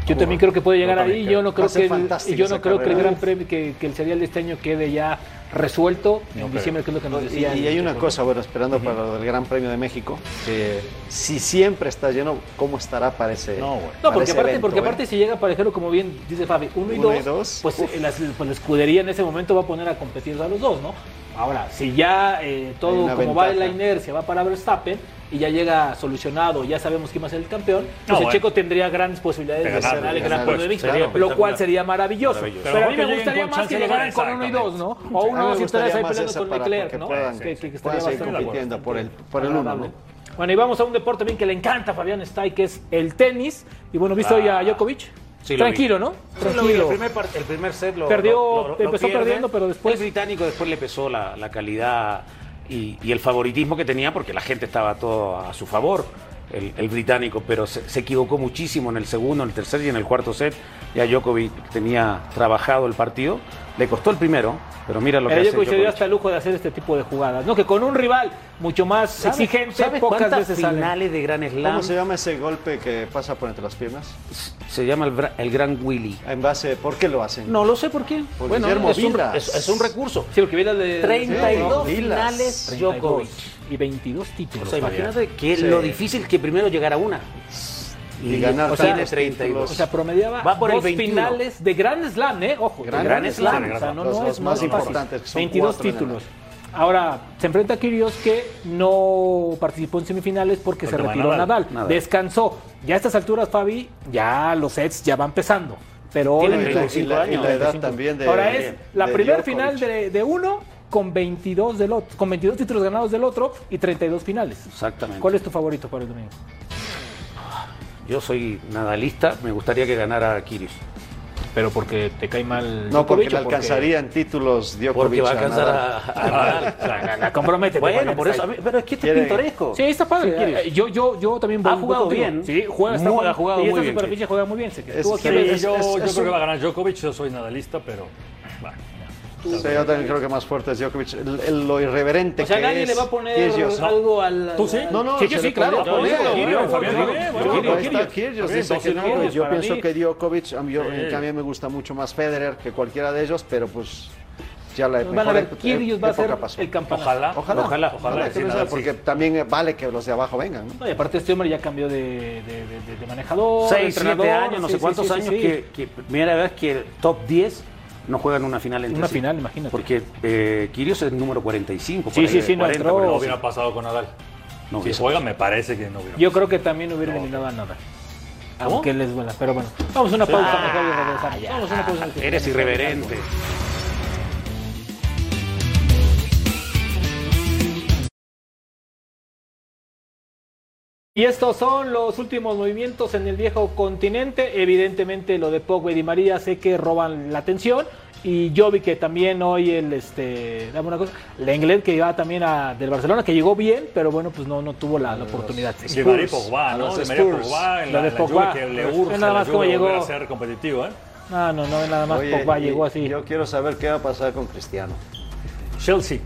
S7: Yo también creo que puede llegar ahí. Yo no creo que el, yo no creo que el gran premio, que, el serial de este año quede ya resuelto en diciembre, que es lo que nos decían.
S8: Y, hay una cosa, bueno, esperando uh -huh. para el Gran Premio de México, que si siempre está lleno, ¿cómo estará para ese
S9: No, bueno.
S7: no porque, aparte, porque aparte si llega parejero, como bien dice Fabi, uno y, dos, pues, eh, pues la, escudería en ese momento va a poner a competir a los dos, ¿no? Ahora, si ya eh, todo como va en la inercia va para Verstappen y ya llega solucionado, ya sabemos quién va a ser el campeón,
S9: no, pues
S7: Checo tendría grandes posibilidades
S9: de,
S7: el Gran Premio de lo cual sería maravilloso. Pero, a mí me gustaría más que llegaran con uno y dos, ¿no? O uno
S8: y
S7: tres ahí peleando con Leclerc, ¿no? Que, que, que
S8: puedan compitiendo por por el uno.
S7: Bueno, y vamos a un deporte bien que le encanta a Fabián Stay, que es el tenis. Y bueno, ¿viste hoy a Djokovic? Tranquilo, ¿no?
S10: El primer, set lo,
S7: Perdió, empezó perdiendo, pero después.
S10: Británico después le pesó la, calidad y, el favoritismo que tenía porque la gente estaba todo a su favor el, británico, pero se, equivocó muchísimo en el segundo, en el tercer y en el cuarto set. Ya Djokovic tenía trabajado el partido, le costó el primero, pero mira lo que
S7: Djokovic
S10: hace
S7: Djokovic. dio hasta el lujo de hacer este tipo de jugadas, ¿no? Que con un rival mucho más exigente,
S10: ¿sabe
S7: pocas veces
S10: finales de Gran Slam.
S8: ¿Cómo se llama ese golpe que pasa por entre las piernas?
S10: Se llama el, el Gran Willy.
S8: Ah, ¿En base por qué lo hacen?
S10: No lo sé por qué.
S8: Por
S10: bueno, es un, es, un, recurso.
S7: Sí, lo que viene de
S10: 32
S8: sí,
S10: finales Djokovic.
S7: 32 y 22 títulos.
S10: O sea, imagínate que lo difícil que primero llegar a una.
S8: Y, ganar
S7: o sea,
S10: 32.
S7: O sea, promediaba
S10: Va por
S7: dos finales de Grand Slam, ¿eh? Ojo, Grand,
S10: Slam.
S7: O sea, no, no es
S8: más importante.
S7: 22 títulos. Ahora, se enfrenta a Kirios que no participó en semifinales porque, se retiró
S9: Nadal.
S7: Nadal. Descansó. Ya a estas alturas, Fabi, ya los sets ya van pesando. Pero hoy,
S8: la, edad también de,
S7: Ahora es la
S8: primera
S7: final de uno con 22 del con 22 títulos ganados del otro y 32 finales.
S10: Exactamente.
S7: ¿Cuál es tu favorito para el domingo?
S10: Yo soy nadalista, me gustaría que ganara Kirios.
S7: Pero porque te cae mal.
S8: No, porque le alcanzaría en títulos Djokovic.
S10: Porque va a alcanzar a, Nadal.
S7: a, a, compromete.
S10: Bueno, por eso. Pero es que este es pintoresco.
S7: Sí, está padre. Eh, yo, yo, yo también voy Ha
S10: jugado bien.
S7: Sí, juega, está
S10: muy, ha jugado muy bien.
S7: Y esta superficie juega muy bien.
S8: Es,
S9: sí, yo, yo creo que va a ganar Djokovic. Yo soy nadalista, pero. Bueno tú.
S8: Sí, yo también creo que más fuerte es Djokovic. El, el, lo irreverente
S7: o sea,
S8: que
S7: nadie
S8: es,
S7: le va a poner algo al.
S9: ¿Tú sí?
S8: No, no,
S7: sí, yo sí, claro.
S8: Yo pienso que Djokovic, a mí, me gusta mucho más Federer que cualquiera de ellos, pero pues ya la
S7: van a ver Kyrgios eh, va a ser
S8: pasó.
S7: el campeón.
S9: Ojalá,
S8: ojalá,
S10: ojalá,
S8: ojalá que
S9: nada,
S8: porque
S9: sí.
S8: también eh, vale que los de abajo vengan. ¿no?
S7: No, y aparte este hombre ya cambió de, de, de, de manejador, seis,
S10: siete años, no
S7: sí,
S10: sé cuántos
S7: sí,
S10: años que, que, primera vez que el top 10 no juegan una final entre
S7: Una final, imagínate.
S10: Porque eh, Kirios es número 45.
S7: Sí, sí, sí, no,
S9: no hubiera pasado con Nadal.
S10: No
S9: si juega, me parece que no hubiera.
S7: Yo creo que también hubiera no, a Nadal. Aunque les duela, pero bueno. Vamos a una pausa,
S10: ah,
S7: mejor vamos a una pausa.
S10: Eres irreverente.
S7: Y estos son los últimos movimientos en el viejo continente. Evidentemente lo de Pogba y Di María sé que roban la atención. Y yo vi que también hoy el, este, dame una cosa, Lenglet que iba también a, del Barcelona, que llegó bien, pero bueno, pues no, no tuvo la, la oportunidad.
S9: Llegaría
S7: Spurs.
S9: Pogba, ¿no? De María. Pogba en
S7: Lo
S9: la, la
S7: Pogba.
S9: Que le urge
S7: nada más como llegó.
S9: a ser competitivo, ¿eh?
S7: No, no, no, nada más
S8: Oye,
S7: Pogba
S8: y-
S7: llegó así.
S8: Yo quiero saber qué va a pasar con Cristiano.
S9: Chelsea.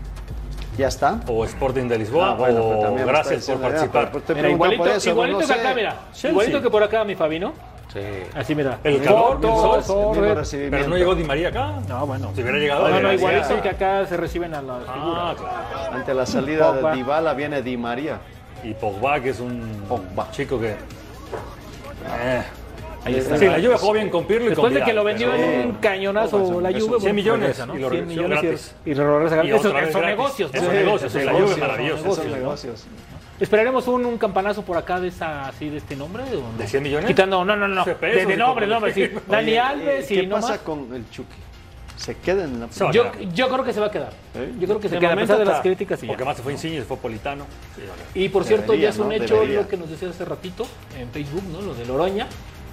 S8: ¿Ya está?
S9: O Sporting de Lisboa.
S8: Ah, bueno,
S9: o
S8: también
S9: gracias por participar.
S7: Mira, igualito,
S8: por eso,
S7: igualito
S8: no
S7: que
S8: sé.
S7: acá, mira.
S9: Chelsea.
S7: Igualito que por acá, mi Fabi, ¿no?
S10: Sí.
S7: Así, mira.
S9: El calor, el
S8: recibimiento.
S9: Pero no llegó Di María acá.
S7: No, bueno.
S9: Si hubiera llegado.
S7: No, no, igualito que acá se reciben a las
S9: Ah,
S7: figuras.
S9: claro.
S8: Ante la salida
S7: Pogba.
S8: de Dybala viene Di María.
S9: Y Pogba, que es un chico que. Eh.
S7: Ahí está.
S9: Sí, la Juve jugó bien con Pirlo y
S7: Después
S9: con
S7: de que lo vendió en un cañonazo
S9: Eso,
S7: la
S9: eso,
S7: Juve,
S9: 100
S7: bueno,
S9: millones
S7: ¿no?
S9: y lo
S7: 100
S9: regresó
S7: millones y-
S9: gratis.
S7: y lo regresa
S9: Y
S7: gratis.
S9: vez
S7: son negocios.
S9: Esos
S7: ¿no?
S9: negocios, la Juve es
S7: Son negocios,
S9: esos
S7: ¿no?
S8: negocios.
S7: ¿Esperaremos un, un campanazo por acá de esa, así, de este nombre? ¿o no?
S9: ¿De 100 millones?
S7: Quitando, no, no, no.
S9: 12
S7: De, de nombre, nombre, sí. Dani
S8: Oye,
S7: Alves
S8: ¿Qué
S7: y no
S8: pasa
S7: más.
S8: con el Chucky? ¿Se queda en la
S9: Se
S7: Yo, yo creo que se va a quedar. Yo creo que se
S9: De
S7: queda, a pesar de las críticas y ya.
S9: Porque más se fue Insigne se fue Politano.
S7: Y por cierto,
S8: Debería,
S7: ya es un
S8: ¿no?
S7: hecho
S8: Debería.
S7: lo que nos decía hace ratito en Facebook, ¿no? Lo de Loroña.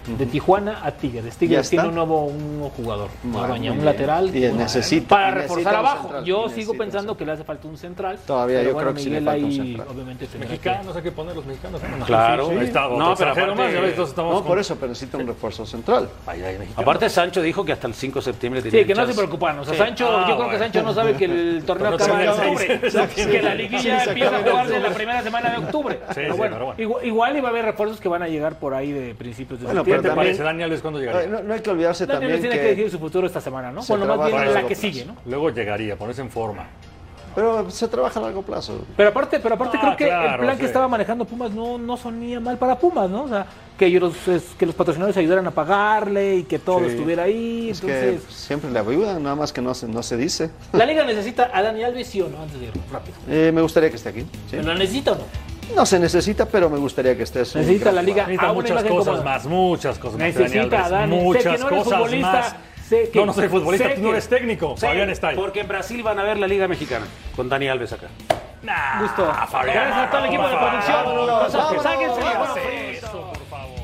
S7: De Tijuana a Tigres.
S8: ¿Ya
S7: Tigres tiene un nuevo, un nuevo jugador.
S8: Bueno,
S7: un
S8: bien.
S7: lateral.
S8: Y
S7: Bueno,
S8: necesita-
S7: para
S8: necesita
S7: reforzar abajo.
S8: central,
S7: Yo sigo pensando que le hace falta un central.
S8: Todavía
S7: pero
S8: yo
S7: bueno,
S8: creo que sí le
S7: Miguel
S8: falta un central.
S7: Obviamente que-
S9: Mexicanos, hay que poner los mexicanos. ¿no?
S10: Claro.
S9: Ahí está, otro
S10: No, pero aparte-
S9: más, estamos
S8: No,
S9: con-
S8: por eso, pero necesita un refuerzo central.
S9: Ahí hay mexicanos.
S10: Aparte, Sancho dijo que hasta el 5 de septiembre tenía
S7: Sí, que no se preocupan. O sea,
S10: Sí.
S7: Sancho,
S9: Ah,
S7: yo creo que. Sancho no sabe que el torneo acaba en octubre.
S9: Sí,
S7: que la
S9: sí,
S7: liguilla empieza a
S8: acaba en
S7: la primera semana de octubre.
S9: Sí, sí.
S7: Igual, igual iba a haber refuerzos que van a llegar por ahí de principios de
S8: Bueno,
S9: ¿Qué te parece, Dani Alves, cuándo llegaría?
S8: No, no hay que olvidarse
S7: Daniel
S8: también
S7: tiene que,
S8: que...
S7: decidir su futuro esta semana, ¿no?
S8: se
S7: Bueno, más bien la que
S8: plazo.
S7: sigue, ¿no?
S9: Luego llegaría, ponerse en forma.
S8: Pero se trabaja a largo plazo.
S7: Pero aparte, pero aparte
S9: Ah,
S7: creo que el plan
S9: sí.
S7: que estaba manejando Pumas no, no sonía mal para Pumas, ¿no? O sea, que los, es- que los patrocinadores ayudaran a pagarle y que todo
S8: Sí.
S7: estuviera ahí.
S8: Es
S7: Entonces,
S8: que siempre le ayudan, nada más que no se, no se dice.
S7: la liga necesita a Dani Alves, sí o no, antes de irnos, rápido.
S8: Eh, me gustaría que esté aquí. ¿sí?
S7: ¿La necesita o no?
S8: No se necesita, pero me gustaría que estés.
S7: Necesita la liga.
S9: Necesita muchas cosas
S7: cómoda.
S9: más, muchas cosas más.
S7: Necesita,
S9: Dani.
S7: Sé
S9: Muchas
S7: que no eres
S9: cosas
S7: futbolista,
S9: más.
S7: sé que-
S9: no, no soy futbolista,
S7: sé
S9: tú no
S7: que-
S9: eres técnico.
S10: Sí,
S9: Fabián está ahí.
S10: Porque en Brasil van a ver la Liga Mexicana con Dani Alves acá.
S7: Gusto.
S9: Fabián,
S7: Gracias a todo el equipo de producción. Sáquense,
S8: vámonos.
S7: vámonos.